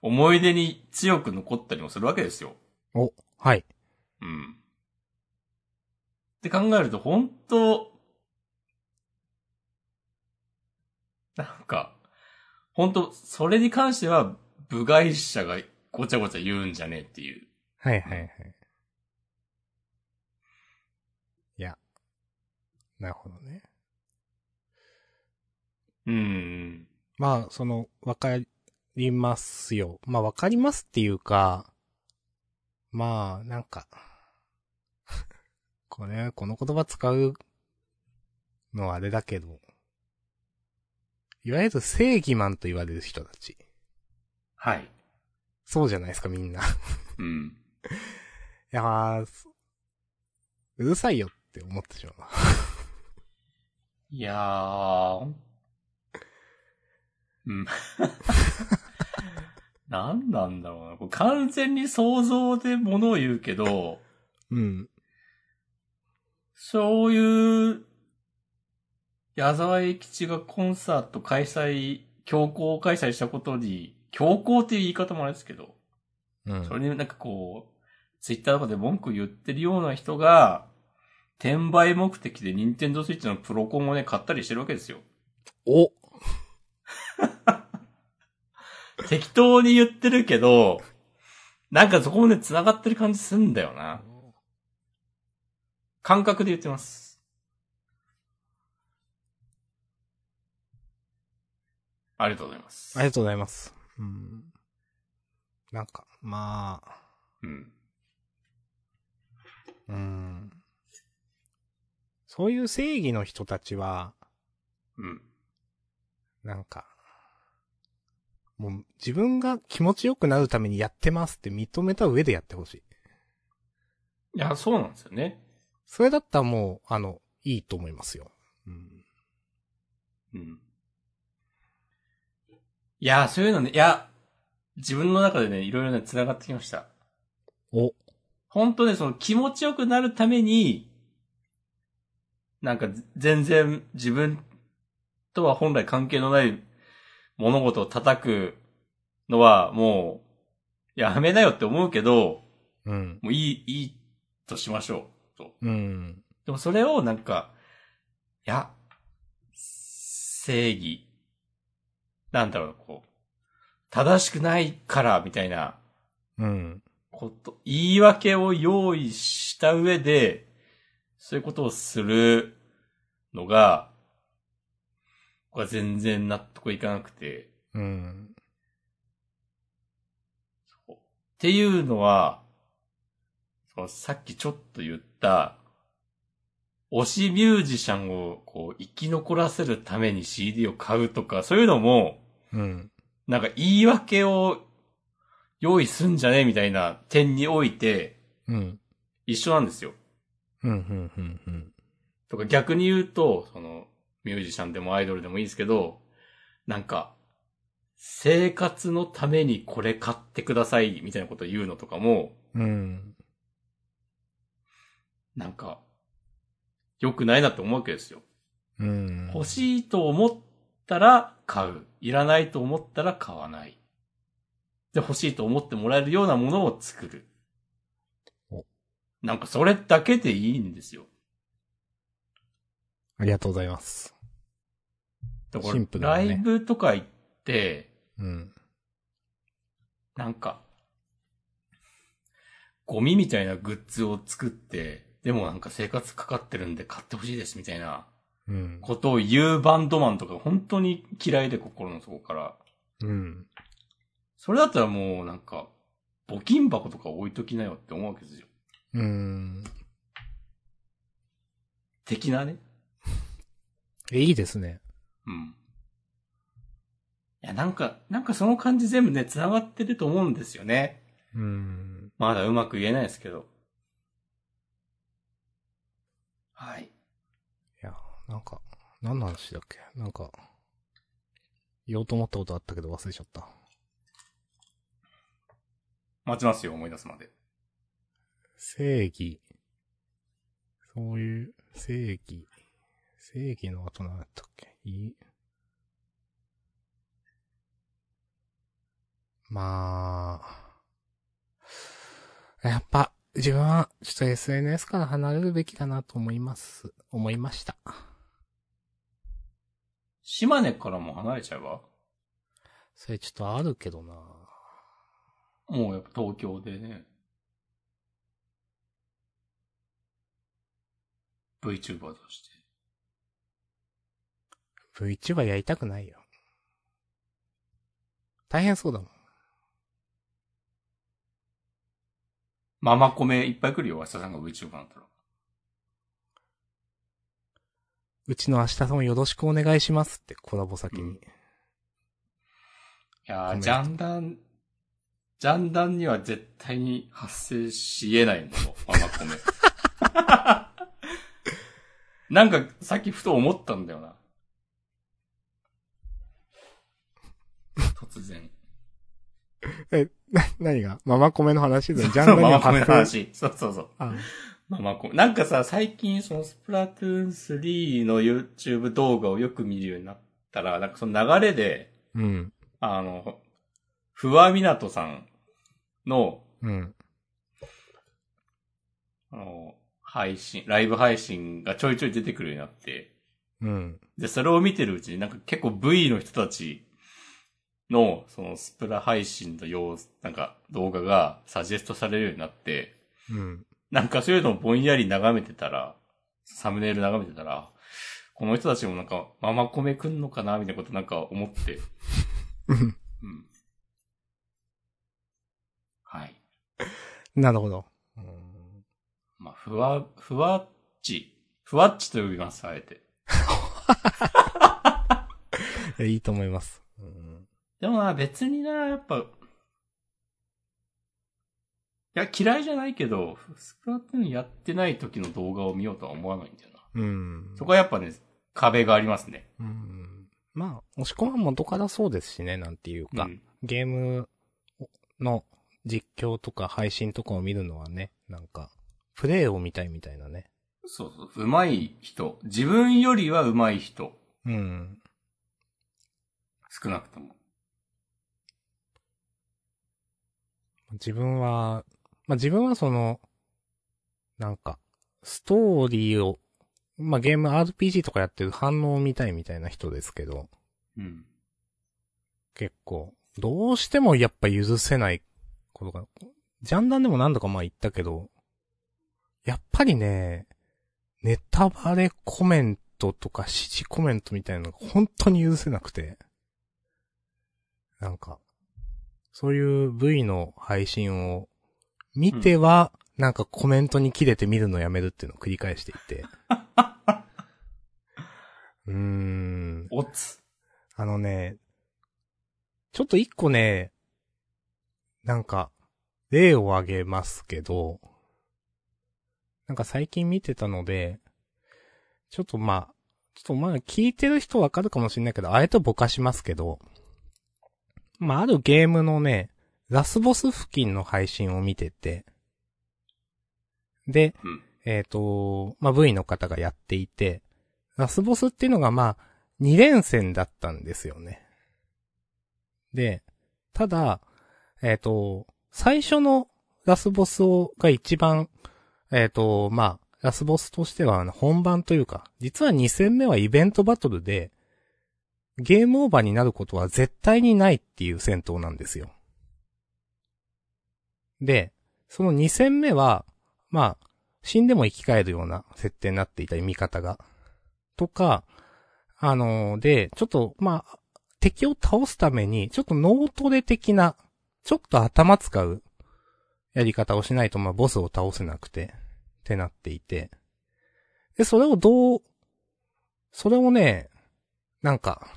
思い出に強く残ったりもするわけですよ。お、はい。うん。って考えると、本当なんか、本当それに関しては、部外者がごちゃごちゃ言うんじゃねえっていう。はいはいはい。いや。なるほどね。うん。まあ、その、わかりますよ。まあ、わかりますっていうか、まあ、なんか、[laughs] これ、この言葉使うのはあれだけど、いわゆる正義マンと言われる人たち。はい。そうじゃないですか、みんな。いうん。[laughs] やー、うるさいよって思ってしまうな。いやー。うん。[laughs] 何なんだろうな。これ完全に想像で物を言うけど、うん。そういう、矢沢永吉がコンサート開催、強行開催したことに、強行っていう言い方もあれですけど、うん。それになんかこう、ツイッターとかで文句言ってるような人が、転売目的で任天堂スイッチのプロコンをね、買ったりしてるわけですよ。お適当に言ってるけど、なんかそこもね、繋がってる感じすんだよな。感覚で言ってます。ありがとうございます。ありがとうございます。うん。なんか、まあ、うん。うん。そういう正義の人たちは、うん。なんか、もう自分が気持ちよくなるためにやってますって認めた上でやってほしい。いや、そうなんですよね。それだったらもう、あの、いいと思いますよ。うん。うん。いや、そういうのね、いや、自分の中でね、いろいろね、繋がってきました。お、本当ね、その気持ちよくなるために、なんか全然自分とは本来関係のない物事を叩くのはもうやめなよって思うけど、うん。もういい、いいとしましょう。と。うん。でもそれをなんか、いや、正義、なんだろう、こう、正しくないから、みたいなうん。こと、言い訳を用意した上で、そういうことをするのが、僕は全然納得いかなくて、うん。っていうのは、そのさっきちょっと言った、推しミュージシャンをこう生き残らせるために CD を買うとか、そういうのも、うん。なんか言い訳を用意すんじゃねえみたいな点においてうん。一緒なんですよ。うん。うん。うん。うん。とか逆に言うと、その、ミュージシャンでもアイドルでもいいですけど、なんか、生活のためにこれ買ってくださいみたいなことを言うのとかも、うん。なんか、良くないなって思うわけですよ。うん。欲しいと思ったら買う。いらないと思ったら買わない。で、欲しいと思ってもらえるようなものを作るお。なんかそれだけでいいんですよ。ありがとうございます。だからシンプルだねライブとか行って、うん。なんか、ゴミみたいなグッズを作って、でもなんか生活かかってるんで買ってほしいですみたいなうん。ことを言うバンドマンとか本当に嫌いで心の底から。うん。それだったらもうなんか、募金箱とか置いときなよって思うわけですよ。うん。的なね。え、[laughs] いいですね。うん。いや、なんか、なんかその感じ全部ね、繋がってると思うんですよね。うん。まだうまく言えないですけど。はい。いや、なんか、何の話だっけ？なんか、言おうと思ったことあったけど忘れちゃった。待ちますよ、思い出すまで。正義。そういう、正義。正義の後何だったっけ？いいまあ、やっぱ、自分は、ちょっと SNS から離れるべきだなと思います。思いました。島根からも離れちゃえば？それちょっとあるけどなもうやっぱ東京でね、VTuber として。VTuber やりたくないよ。大変そうだもん。ママコメいっぱい来るよ、明日さんが VTuber だったら。うちの明日さんもよろしくお願いしますってコラボ先に。うんいやー、ジャンダン、ジャンダンには絶対に発生し得ないもの、ママコメ。[laughs] なんか、さっきふと思ったんだよな。突然。え、な、何が？ママコメの話？でジャンダンにマはマコメの話。そうそうそう。あママコメ。なんかさ、最近そのスプラトゥーン3の YouTube 動画をよく見るようになったら、なんかその流れで、うん。あの、ふわみなとさんの、うん。あの、配信、ライブ配信がちょいちょい出てくるようになって、うん。で、それを見てるうちになんか結構 V の人たちの、そのスプラ配信の様子、なんか動画がサジェストされるようになって、うん。なんかそういうのをぼんやり眺めてたら、サムネイル眺めてたら、この人たちもなんか、ママコメくんのかなみたいなことなんか思って、うんうん。はい。なるほど。うんまあ、ふわ、ふわっち、ふわっちと呼びます、あえて。[laughs] いいと思います。うんでもな、別にな、やっぱ、いや、嫌いじゃないけど、スプラトゥーンやってない時の動画を見ようとは思わないんだよな。うん。そこはやっぱね、壁がありますね。うん。まあ、押し込まん元からそうですしね、なんていうか。うん。ゲームの実況とか配信とかを見るのはね、なんか、プレイを見たいみたいなね。そうそう。上手い人。自分よりは上手い人。うん。少なくとも。自分は、まあ、自分はその、なんか、ストーリーを、まあ、ゲーム RPG とかやってる反応を見たいみたいな人ですけど、うん。結構、どうしてもやっぱ許せないことが、ジャンダンでも何度かまあ言ったけど、やっぱりね、ネタバレコメントとか指示コメントみたいなのが本当に許せなくて、なんか、そういう V の配信を見ては、なんかコメントに切れて見るのやめるっていうのを繰り返していて。[laughs] うーん。おつ。あのね、ちょっと一個ね、なんか、例を挙げますけど、なんか最近見てたので、ちょっとまあ、ちょっとまあ聞いてる人わかるかもしれないけど、あえてぼかしますけど、まああるゲームのね、ラスボス付近の配信を見てて、で、うん。えっ、と、まあ、V の方がやっていて、ラスボスっていうのがまあ、2連戦だったんですよね。で、ただ、えっ、と、最初のラスボスを、が一番、えっ、と、まあ、ラスボスとしては本番というか、実は2戦目はイベントバトルで、ゲームオーバーになることは絶対にないっていう戦闘なんですよ。で、その2戦目は、まあ、死んでも生き返るような設定になっていたり、味方が。とか、あのーで、ちょっと、まあ、敵を倒すために、ちょっと脳トレ的な、ちょっと頭使うやり方をしないと、まあ、ボスを倒せなくて、ってなっていて。で、それをどう、それをね、なんか、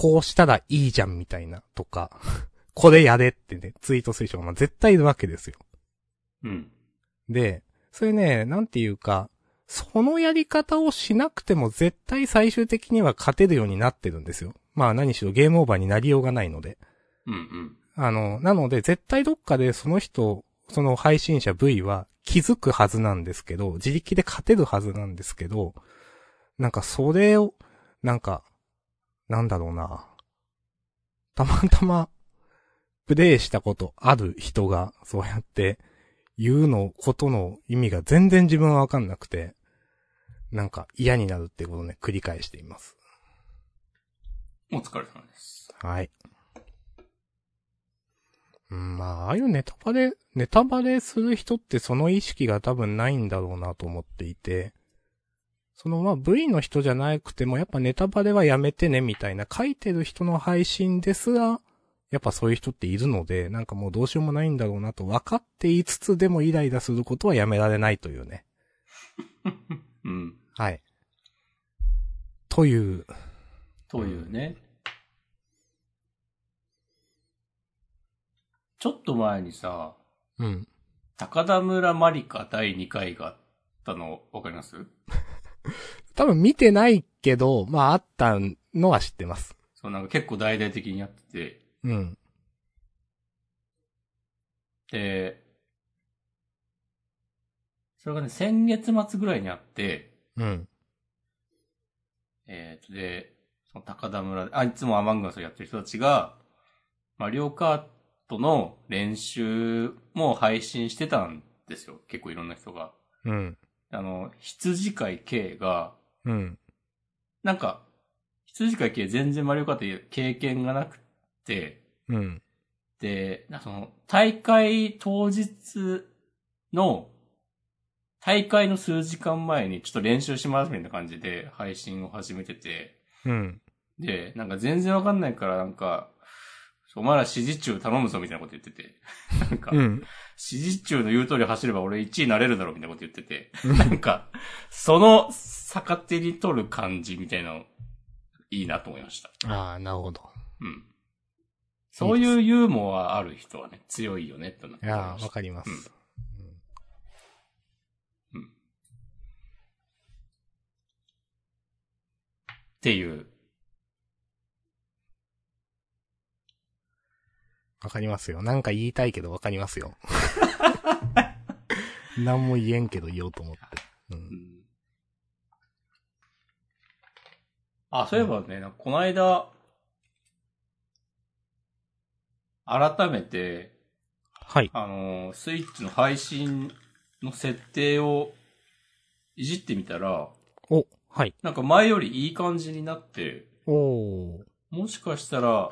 こうしたらいいじゃんみたいな、とか、[laughs] これやれってね、ツイートする人がまあ絶対いるわけですよ。うん。で、それね、なんていうか、そのやり方をしなくても絶対最終的には勝てるようになってるんですよ。まあ何しろゲームオーバーになりようがないので。うんうん。あの、なので絶対どっかでその人、その配信者 V は気づくはずなんですけど、自力で勝てるはずなんですけど、なんかそれを、なんか、なんだろうな。たまたま、プレイしたことある人が、そうやって、言うのことの意味が全然自分はわかんなくて、なんか嫌になるってことをね、繰り返しています。お疲れ様です。はい。うん、まあ、ああいうネタバレ、ネタバレする人ってその意識が多分ないんだろうなと思っていて、そのまあ V の人じゃなくてもやっぱネタバレはやめてねみたいな書いてる人の配信ですら、やっぱそういう人っているので、なんかもうどうしようもないんだろうなと分かっていつつでもイライラすることはやめられないというね。うん。はい。という、というね。ちょっと前にさ、うん。高田村まりか第2回があったのわかります？[laughs] 多分見てないけど、まああったのは知ってます。そうなんか結構大々的にやってて、うん。で、それがね、先月末ぐらいにあって、うん。えーと、で、その高田村で、あ、いつもアマンガスをやってる人たちが、マリオカートの練習も配信してたんですよ。結構いろんな人が。うん。あの、羊飼い K が、うん。なんか、羊飼い K 全然マリオカート経験がなくて、うん。で、その、大会当日の、大会の数時間前にちょっと練習しますみたいな感じで配信を始めてて、うん。で、なんか全然わかんないからなんか、お前ら指示中頼むぞみたいなこと言ってて、[laughs] なんか、うん。指示中の言う通り走れば俺1位になれるだろうみたいなこと言ってて、[laughs] なんか、その逆手に取る感じみたいなの、いいなと思いました。ああ、なるほど。うん。そういうユーモアある人はね、強いよね、となっていやー、思いましたわかります。っていう。わかりますよ。なんか言いたいけどわかりますよ。[laughs] 何も言えんけど言おうと思って。う。うんんあ、そういえばね、なんかこの間、改めて、はい。あのー、スイッチの配信の設定をいじってみたら、お、はい。なんか前よりいい感じになって、おー。もしかしたら、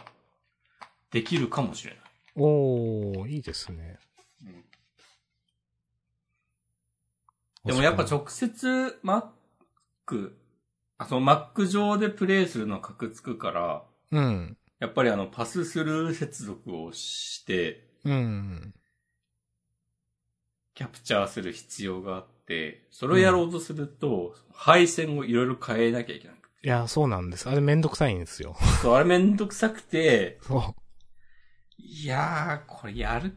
できるかもしれない。おー、いいですね。でもやっぱ直接 Mac、あ、その Mac 上でプレイするのはカクつくから、うん。やっぱりあのパススルー接続をして、うん。キャプチャーする必要があって、それをやろうとすると、配線をいろいろ変えなきゃいけなくて。いや、そうなんです。あれめんどくさいんですよ。そう、あれめんどくさくて、そいやー、これやる、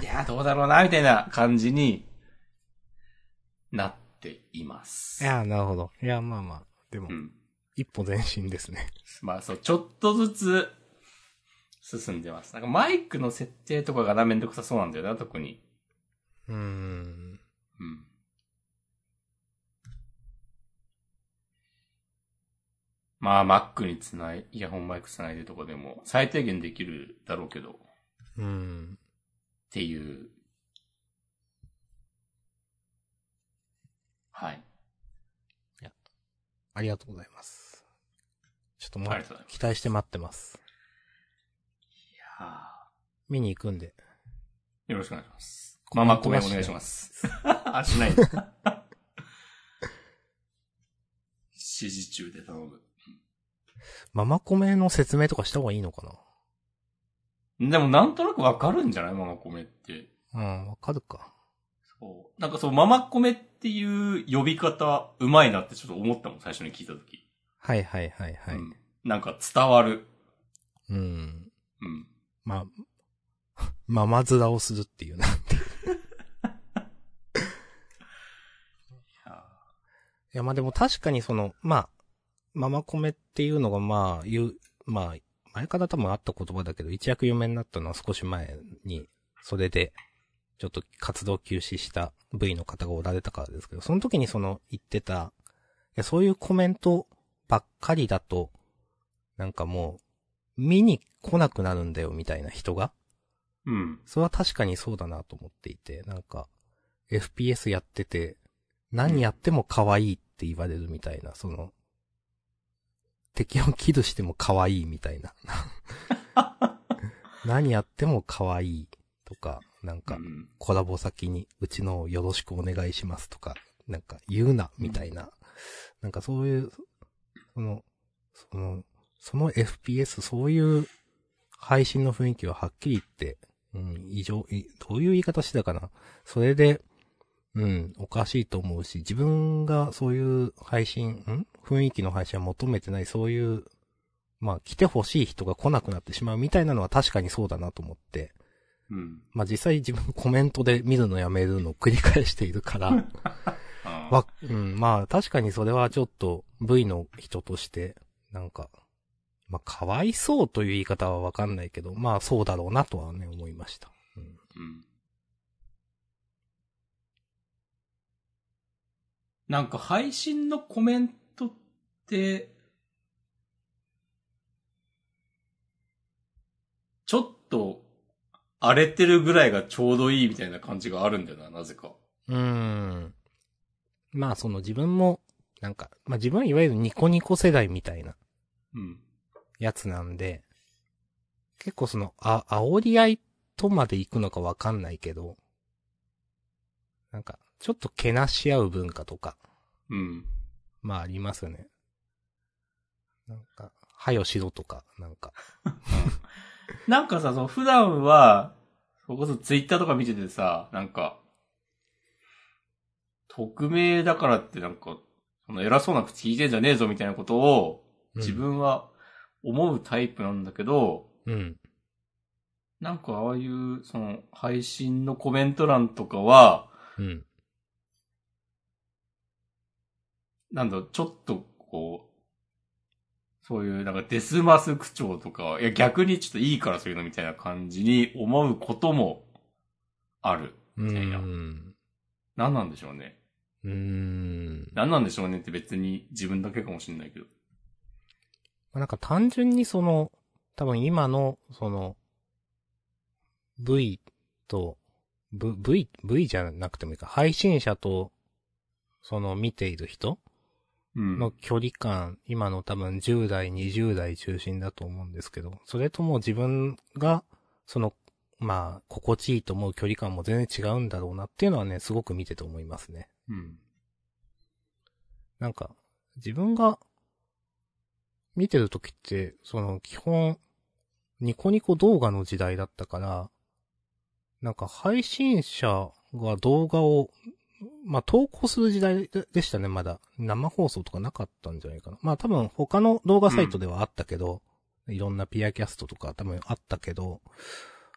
いやー、どうだろうな、みたいな感じになっています。う。いや、なるほど。いや、まあまあ。でもう、ん。一歩前進ですね。まあそう、ちょっとずつ進んでます。なんかマイクの設定とかがなめんどくさそうなんだよな、特に。うーん。まあ、Mac につない、イヤホンマイクつないでるとこでも、最低限できるだろうけど、っうん。ていう。はい。ありがとうございます。ちょっともう期待して待ってます。いや見に行くんで。ーよろしくお願いします。ママコメお願いします。あ、しない。[laughs] 指示中で頼む。ママコメの説明とかした方がいいのかでもなんとなくわかるんじゃない？ママコメって。なうん、わかるか。そう。なんかそう、ママコメっていう呼び方、うまいなってちょっと思ったもん、最初に聞いたとき。はいはいはいはい。うん。なんか伝わる。うん。うん。まあ、マ [laughs] マ面をするっていうな。[laughs] いや、まあでも確かにその、まあ、ママコメっていうのがまあ、言う、まあ、前から多分あった言葉だけど、一躍有名になったのは少し前に、それで、ちょっと活動休止した V の方がおられたからですけど、その時にその言ってた、いや、そういうコメントばっかりだと、なんかもう、見に来なくなるんだよみたいな人が、うん。それは確かにそうだなと思っていて、なんか、FPS やってて、何やっても可愛いって言われるみたいな、その、敵をキルしても可愛いみたいな。[laughs] 何やっても可愛いとか、なんかう、ん。コラボ先にうちのをよろしくお願いしますとか、なんか言うな、みたいな。なんかそういう、その、その、その FPS、そういう配信の雰囲気ははっきり言って、うん、異常、いどういう言い方してたかな。それで、うん、おかしいと思うし、自分がそういう配信、ん？雰囲気の配信は求めてない、そういう、まあ、来てほしい人が来なくなってしまうみたいなのは確かにそうだなと思って。うん。まあ実際自分コメントで見るのやめるのを繰り返しているから、[laughs] わ、うん、まあ確かにそれはちょっと V の人として、なんか、まあかわいそうという言い方はわかんないけど、まあそうだろうなとはね、思いました。うん、うん。なんか配信のコメントって、ちょっと荒れてるぐらいがちょうどいいみたいな感じがあるんだよな、なぜか。うーん。まあその自分も、なんか、まあ自分はいわゆるニコニコ世代みたいなうん。やつなんで、結構その、あ、煽り合いとまで行くのかわかんないけど、なんか、ちょっとけなし合う文化とか、うん。まあありますよね。なんか、はよしろとか、なんか。[laughs] なんかさ、その普段は、それこそツイッターとか見ててさ、なんか、匿名だからってなんか、その偉そうな口聞いてんじゃねえぞみたいなことを、うん自分は思うタイプなんだけど、うん。なんかああいう、その、配信のコメント欄とかは、うん。なんだ、ちょっと、こう、そういう、なんかデスマス口調とか、いや逆にちょっといいからそういうのみたいな感じに思うこともある。うみたいな。ん。何なんでしょうね。うーん。何なんでしょうねって別に自分だけかもしれないけど。まあなんか単純にその、多分今の、その、V と、v、V、V じゃなくてもいいか、配信者と、その見ている人うん。の距離感、今の多分10代、20代中心だと思うんですけど、それとも自分が、その、まあ、心地いいと思う距離感も全然違うんだろうなっていうのはね、すごく見てて思いますね。うん。なんか、自分が、見てるときって、その、基本、ニコニコ動画の時代だったから、なんか配信者が動画を、まあ、投稿する時代ででしたね、まだ。生放送とかなかったんじゃないかな。まあ、多分他の動画サイトではあったけど、いろんなピアキャストとか多分あったけど、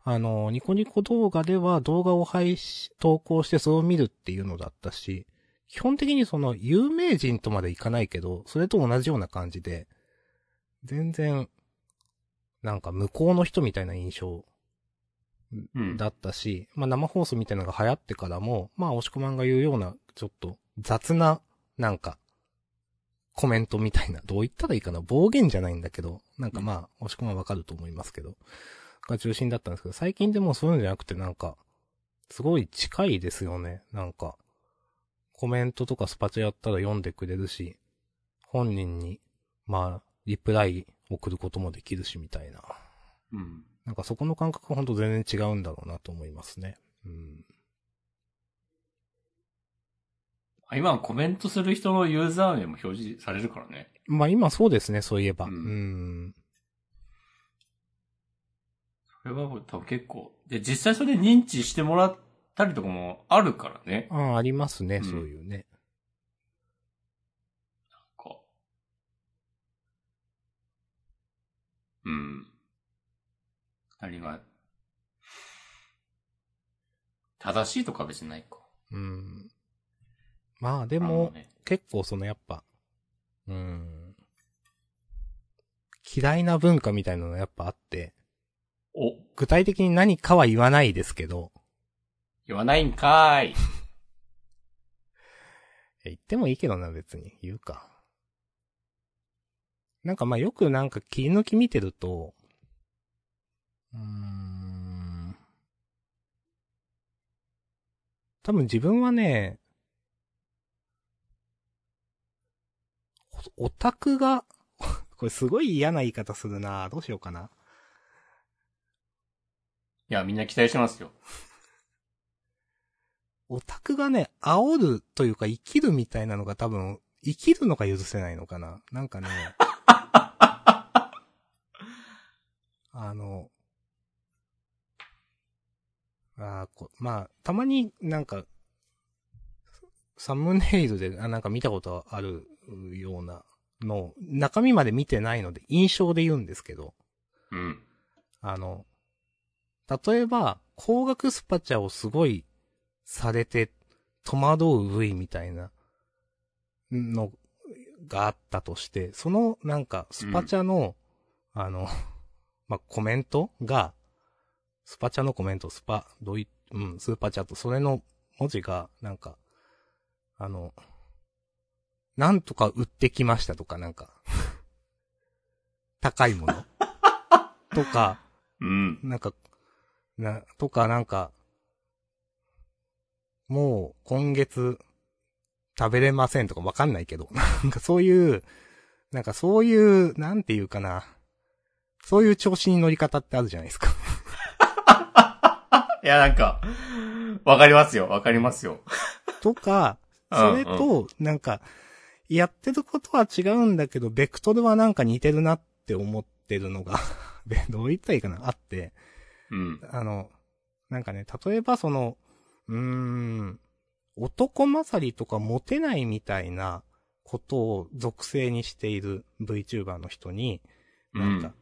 あの、ニコニコ動画では動画を配信、投稿してそれを見るっていうのだったし、基本的にその有名人とまでいかないけど、それと同じような感じで、全然、なんか向こうの人みたいな印象うん。だったし、まあ生放送みたいなのが流行ってからも、まあ押し込まんが言うような、ちょっと雑な、なんか、コメントみたいな、どう言ったらいいかな、暴言じゃないんだけど、なんかまあ、押し込まんわかると思いますけど、が中心だったんですけど、最近でもそういうのじゃなくてなんか、すごい近いですよね、なんか。コメントとかスパチャやったら読んでくれるし、本人に、まあ、リプライ送ることもできるしみたいな。うん。なんかそこの感覚が本当全然違うんだろうなと思いますね。うん。あ今はコメントする人のユーザー名も表示されるからね。まあ今そうですね、そういえば。ううんん。それは多分結構。で、実際それで認知してもらったりとかもあるからね。ああ、ありますね、うんそういうね。か。うん。何が、正しいとかは別にないか。うん。まあででも、ね、結構そのやっぱ、うん。嫌いな文化みたいなのがやっぱあって、お、具体的に何かは言わないですけど、言わないんかーい。[laughs] 言ってもいいけどな、別に。言うか。なんかまあよくなんか切り抜き見てると、うーん。多分自分はね、おオタクが、こ [laughs] これすごい嫌な言い方するなどうしようかな。いや、みんな期待してますよ。オタクがね、煽るというか生きるみたいなのが多分、生きるのが許せないのかな。なんかね、[laughs] あの、あーこまあ、たまになんか、サムネイルであなんか見たことあるようなのを、中身まで見てないので印象で言うんですけど、うん。あの、例えば、高額スパチャをすごいされて戸惑う V みたいなのがあったとして、そのなんかスパチャの、あの、[laughs] まあ、コメントが、スパチャのコメント、スパ、どうい、うん、スーパーチャット、それの文字が、なんか、あの、なんとか売ってきましたとか、なんか、[laughs] 高いもの [laughs] とか、うん。なんか、な、とかなんか、もう今月食べれませんとかわかんないけど、[laughs] なんかそういう、なんかそういう、なんていうかな、そういう調子に乗り方ってあるじゃないですか。いや、なんか、わかりますよ。わかりますよ。とか、それと、なんか、やってることは違うんだけど、ベクトルはなんか似てるなって思ってるのが、[laughs] べどう言ったらいいかな、あって、うん。あの、なんかね、例えばその、うーん、男勝りとかモテないみたいなことを属性にしている VTuber の人に、なんか、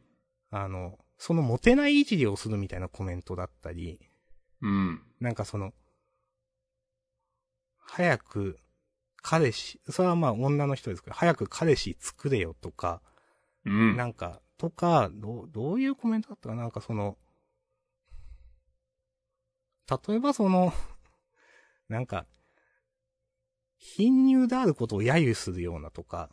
あの、そのモテないいじりをするみたいなコメントだったり、うん。なんかその、早く彼氏、それはまあ女の人ですけど、早く彼氏作れよとか、うん。なんか、とか、どう、どういうコメントだったかな？なんかその、例えばその、なんか、貧乳であることを揶揄するようなとか、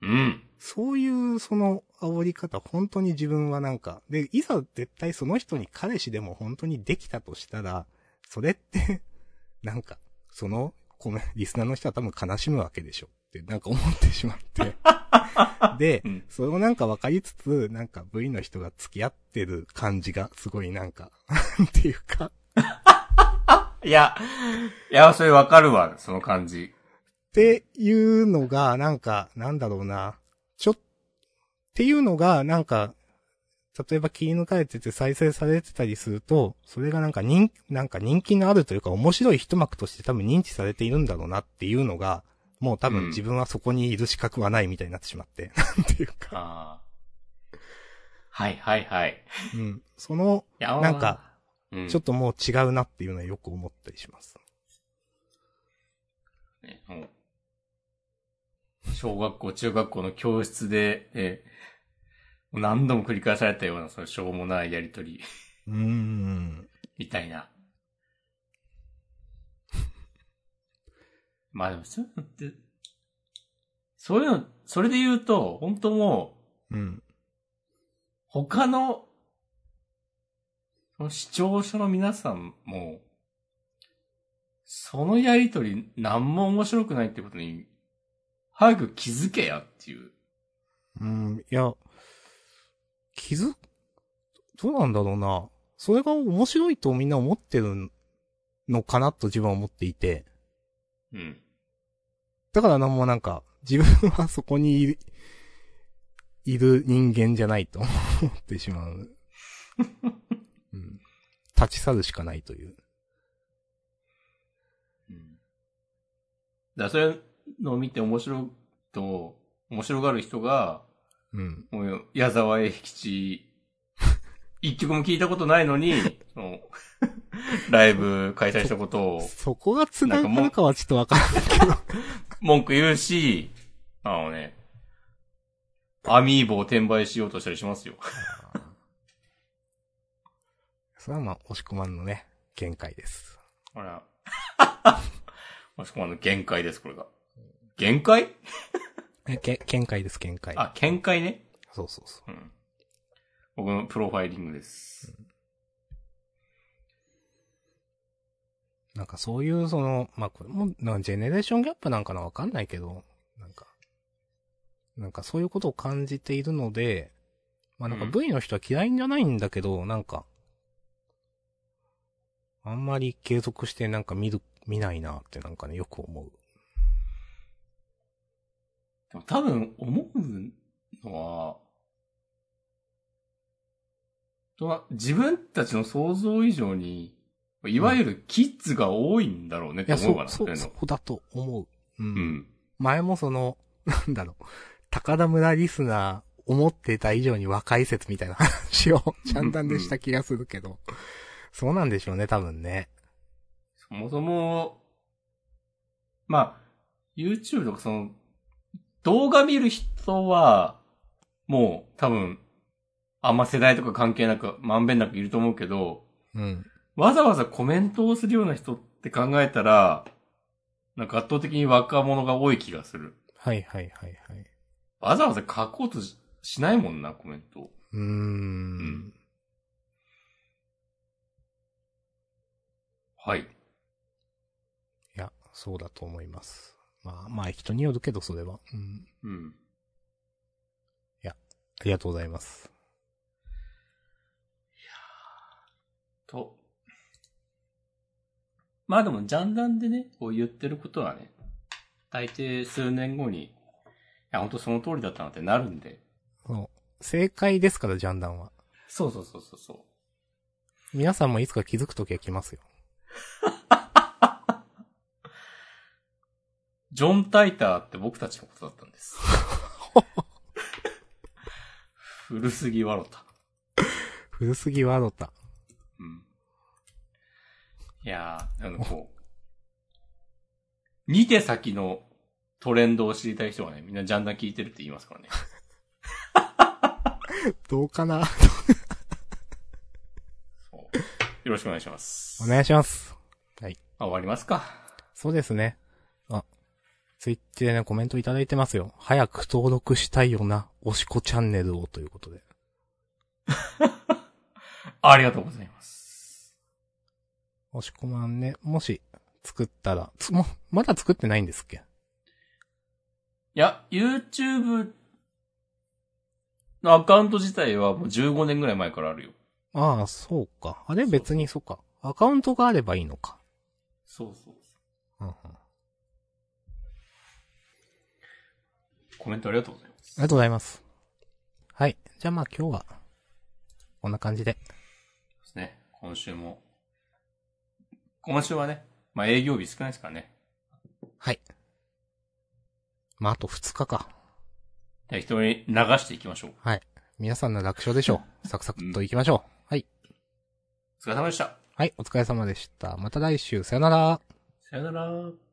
うん。そういうその煽り方、本当に自分はなんか、で、いざ絶対その人に彼氏でも本当にできたとしたら、それって、[laughs] なんか、その、コメ、リスナーの人は多分悲しむわけでしょって、なんか思ってしまって。[laughs] でうん、それをなんか分かりつつ、なんか V の人が付き合ってる感じが、すごいなんか、[laughs] なんていうか、いや、いや、それわかるわ、その感じ。っていうのが、なんか、なんだろうな。っていうのが、なんか、例えば切り抜かれてて再生されてたりすると、それがなんか人、なんか人気のあるというか面白い一幕として多分認知されているんだろうなっていうのが、もう多うん分自分はそこにいる資格はないみたいになってしまって。なんていうか。はい、はい、はい。うん。その、なんか、うん、ちょっともう違うなっていうのはよく思ったりします。う小学校、中学校の教室で、何度も繰り返されたような、そのしょうもないやりとり、うーん。みたいな。[laughs] まあでも、そういうのって、そういうの、それで言うと、本当もう、うん。他の、その視聴者の皆さんも、そのやりとり何も面白くないってことに、早く気づけやっていう。うん、いや、気づ、どうなんだろうな。それが面白いとみんな思ってるのかなと自分は思っていて。うん。だからなんもなんか、自分はそこにいる、いる人間じゃないと [laughs] 思ってしまう。うん。立ち去るしかないという。うん。だそういうのを見て面白いと、面白がる人が、うん。もう矢沢永吉、[laughs] 一曲も聞いたことないのに、[laughs] そのライブ開催したことをそこが繋がるかはちょっとわからないけど。文句言うし、あのね、アミーボを転売しようとしたりしますよ。[laughs] それはまあ、押し込まんのね、見解です。ほら。もしくはあの限界です、これが。限界？え、け、見解です、見解。あ、見解ね。そうそうそう。うん。僕のプロファイリングです。なんかそういうその、まあこれも、なんかジェネレーションギャップなんかなわかんないけど、なんか、なんかそういうことを感じているので、まあなんかうん V の人は嫌いんじゃないんだけど、なんか、あんまり継続してなんか見る、見ないなってなんかね、よく思う。でも多分思うのは、とは自分たちの想像以上に、いわゆるキッズが多いんだろうねって思うかな、そう、そうそうだと思う。うん。うん。前もその、[laughs] なんだろう、高田村リスナー、思ってた以上に若い説みたいな話を、ちゃんたんでした気がするけど。そうなんでしょうね、多分ね。そもそも、まあ、YouTube とかその、動画見る人は、もう多分、あんま世代とか関係なく、まんべんなくいると思うけど、うん。わざわざコメントをするような人って考えたら、なんか圧倒的に若者が多い気がする。はいはいはいはい。わざわざ書こうとししないもんな、コメントを。うーん。はい。いや、そうだと思います。まあ、まあ人によるけど、それは。うん。うん。ありがとうございます。と。まあでも、ジャンダンでね、こう言ってることはね、大抵数年後に、いや、本当その通りだったなってなるんで。そう。正解ですから、ジャンダンは。そうそうそうそうそう。皆さんもいつか気づくときは来ますよ。[laughs] ジョン・タイターって僕たちのことだったんです。[laughs] 古すぎわろた。古すぎワロタ。うん。いやー、あの、こう。見て先のトレンドを知りたい人はね、みんなジャンダン聞いてるって言いますからね。[laughs] どうかな？よろしくお願いします。お願いします。あ終わりますか。そうですね。あ、ツイッチでね、コメントいただいてますよ。早く登録したいよな、おしこチャンネルをということで。[laughs] ありがとうございます。おしこまんね、もし、作ったら、つ、も、まだ作ってないんですっけ？いや、YouTube のアカウント自体はもう15年ぐらい前からあるよ。ああ、そうか。あれ別にそうか。アカウントがあればいいのか。そうそううんうん。コメントありがとうございます。りがとうございます。はい。じゃあまあ今日は、こんな感じで。ですね。今週も。今週はね、まあ営業日少ないですからね。はい。まああと2日か。適当に流していきましょう。はい。皆さんの楽勝でしょう。[laughs] サクサクっと行きましょう。はい。お疲れ様でした。はい、お疲れ様でした。また来週、さよなら。さよなら。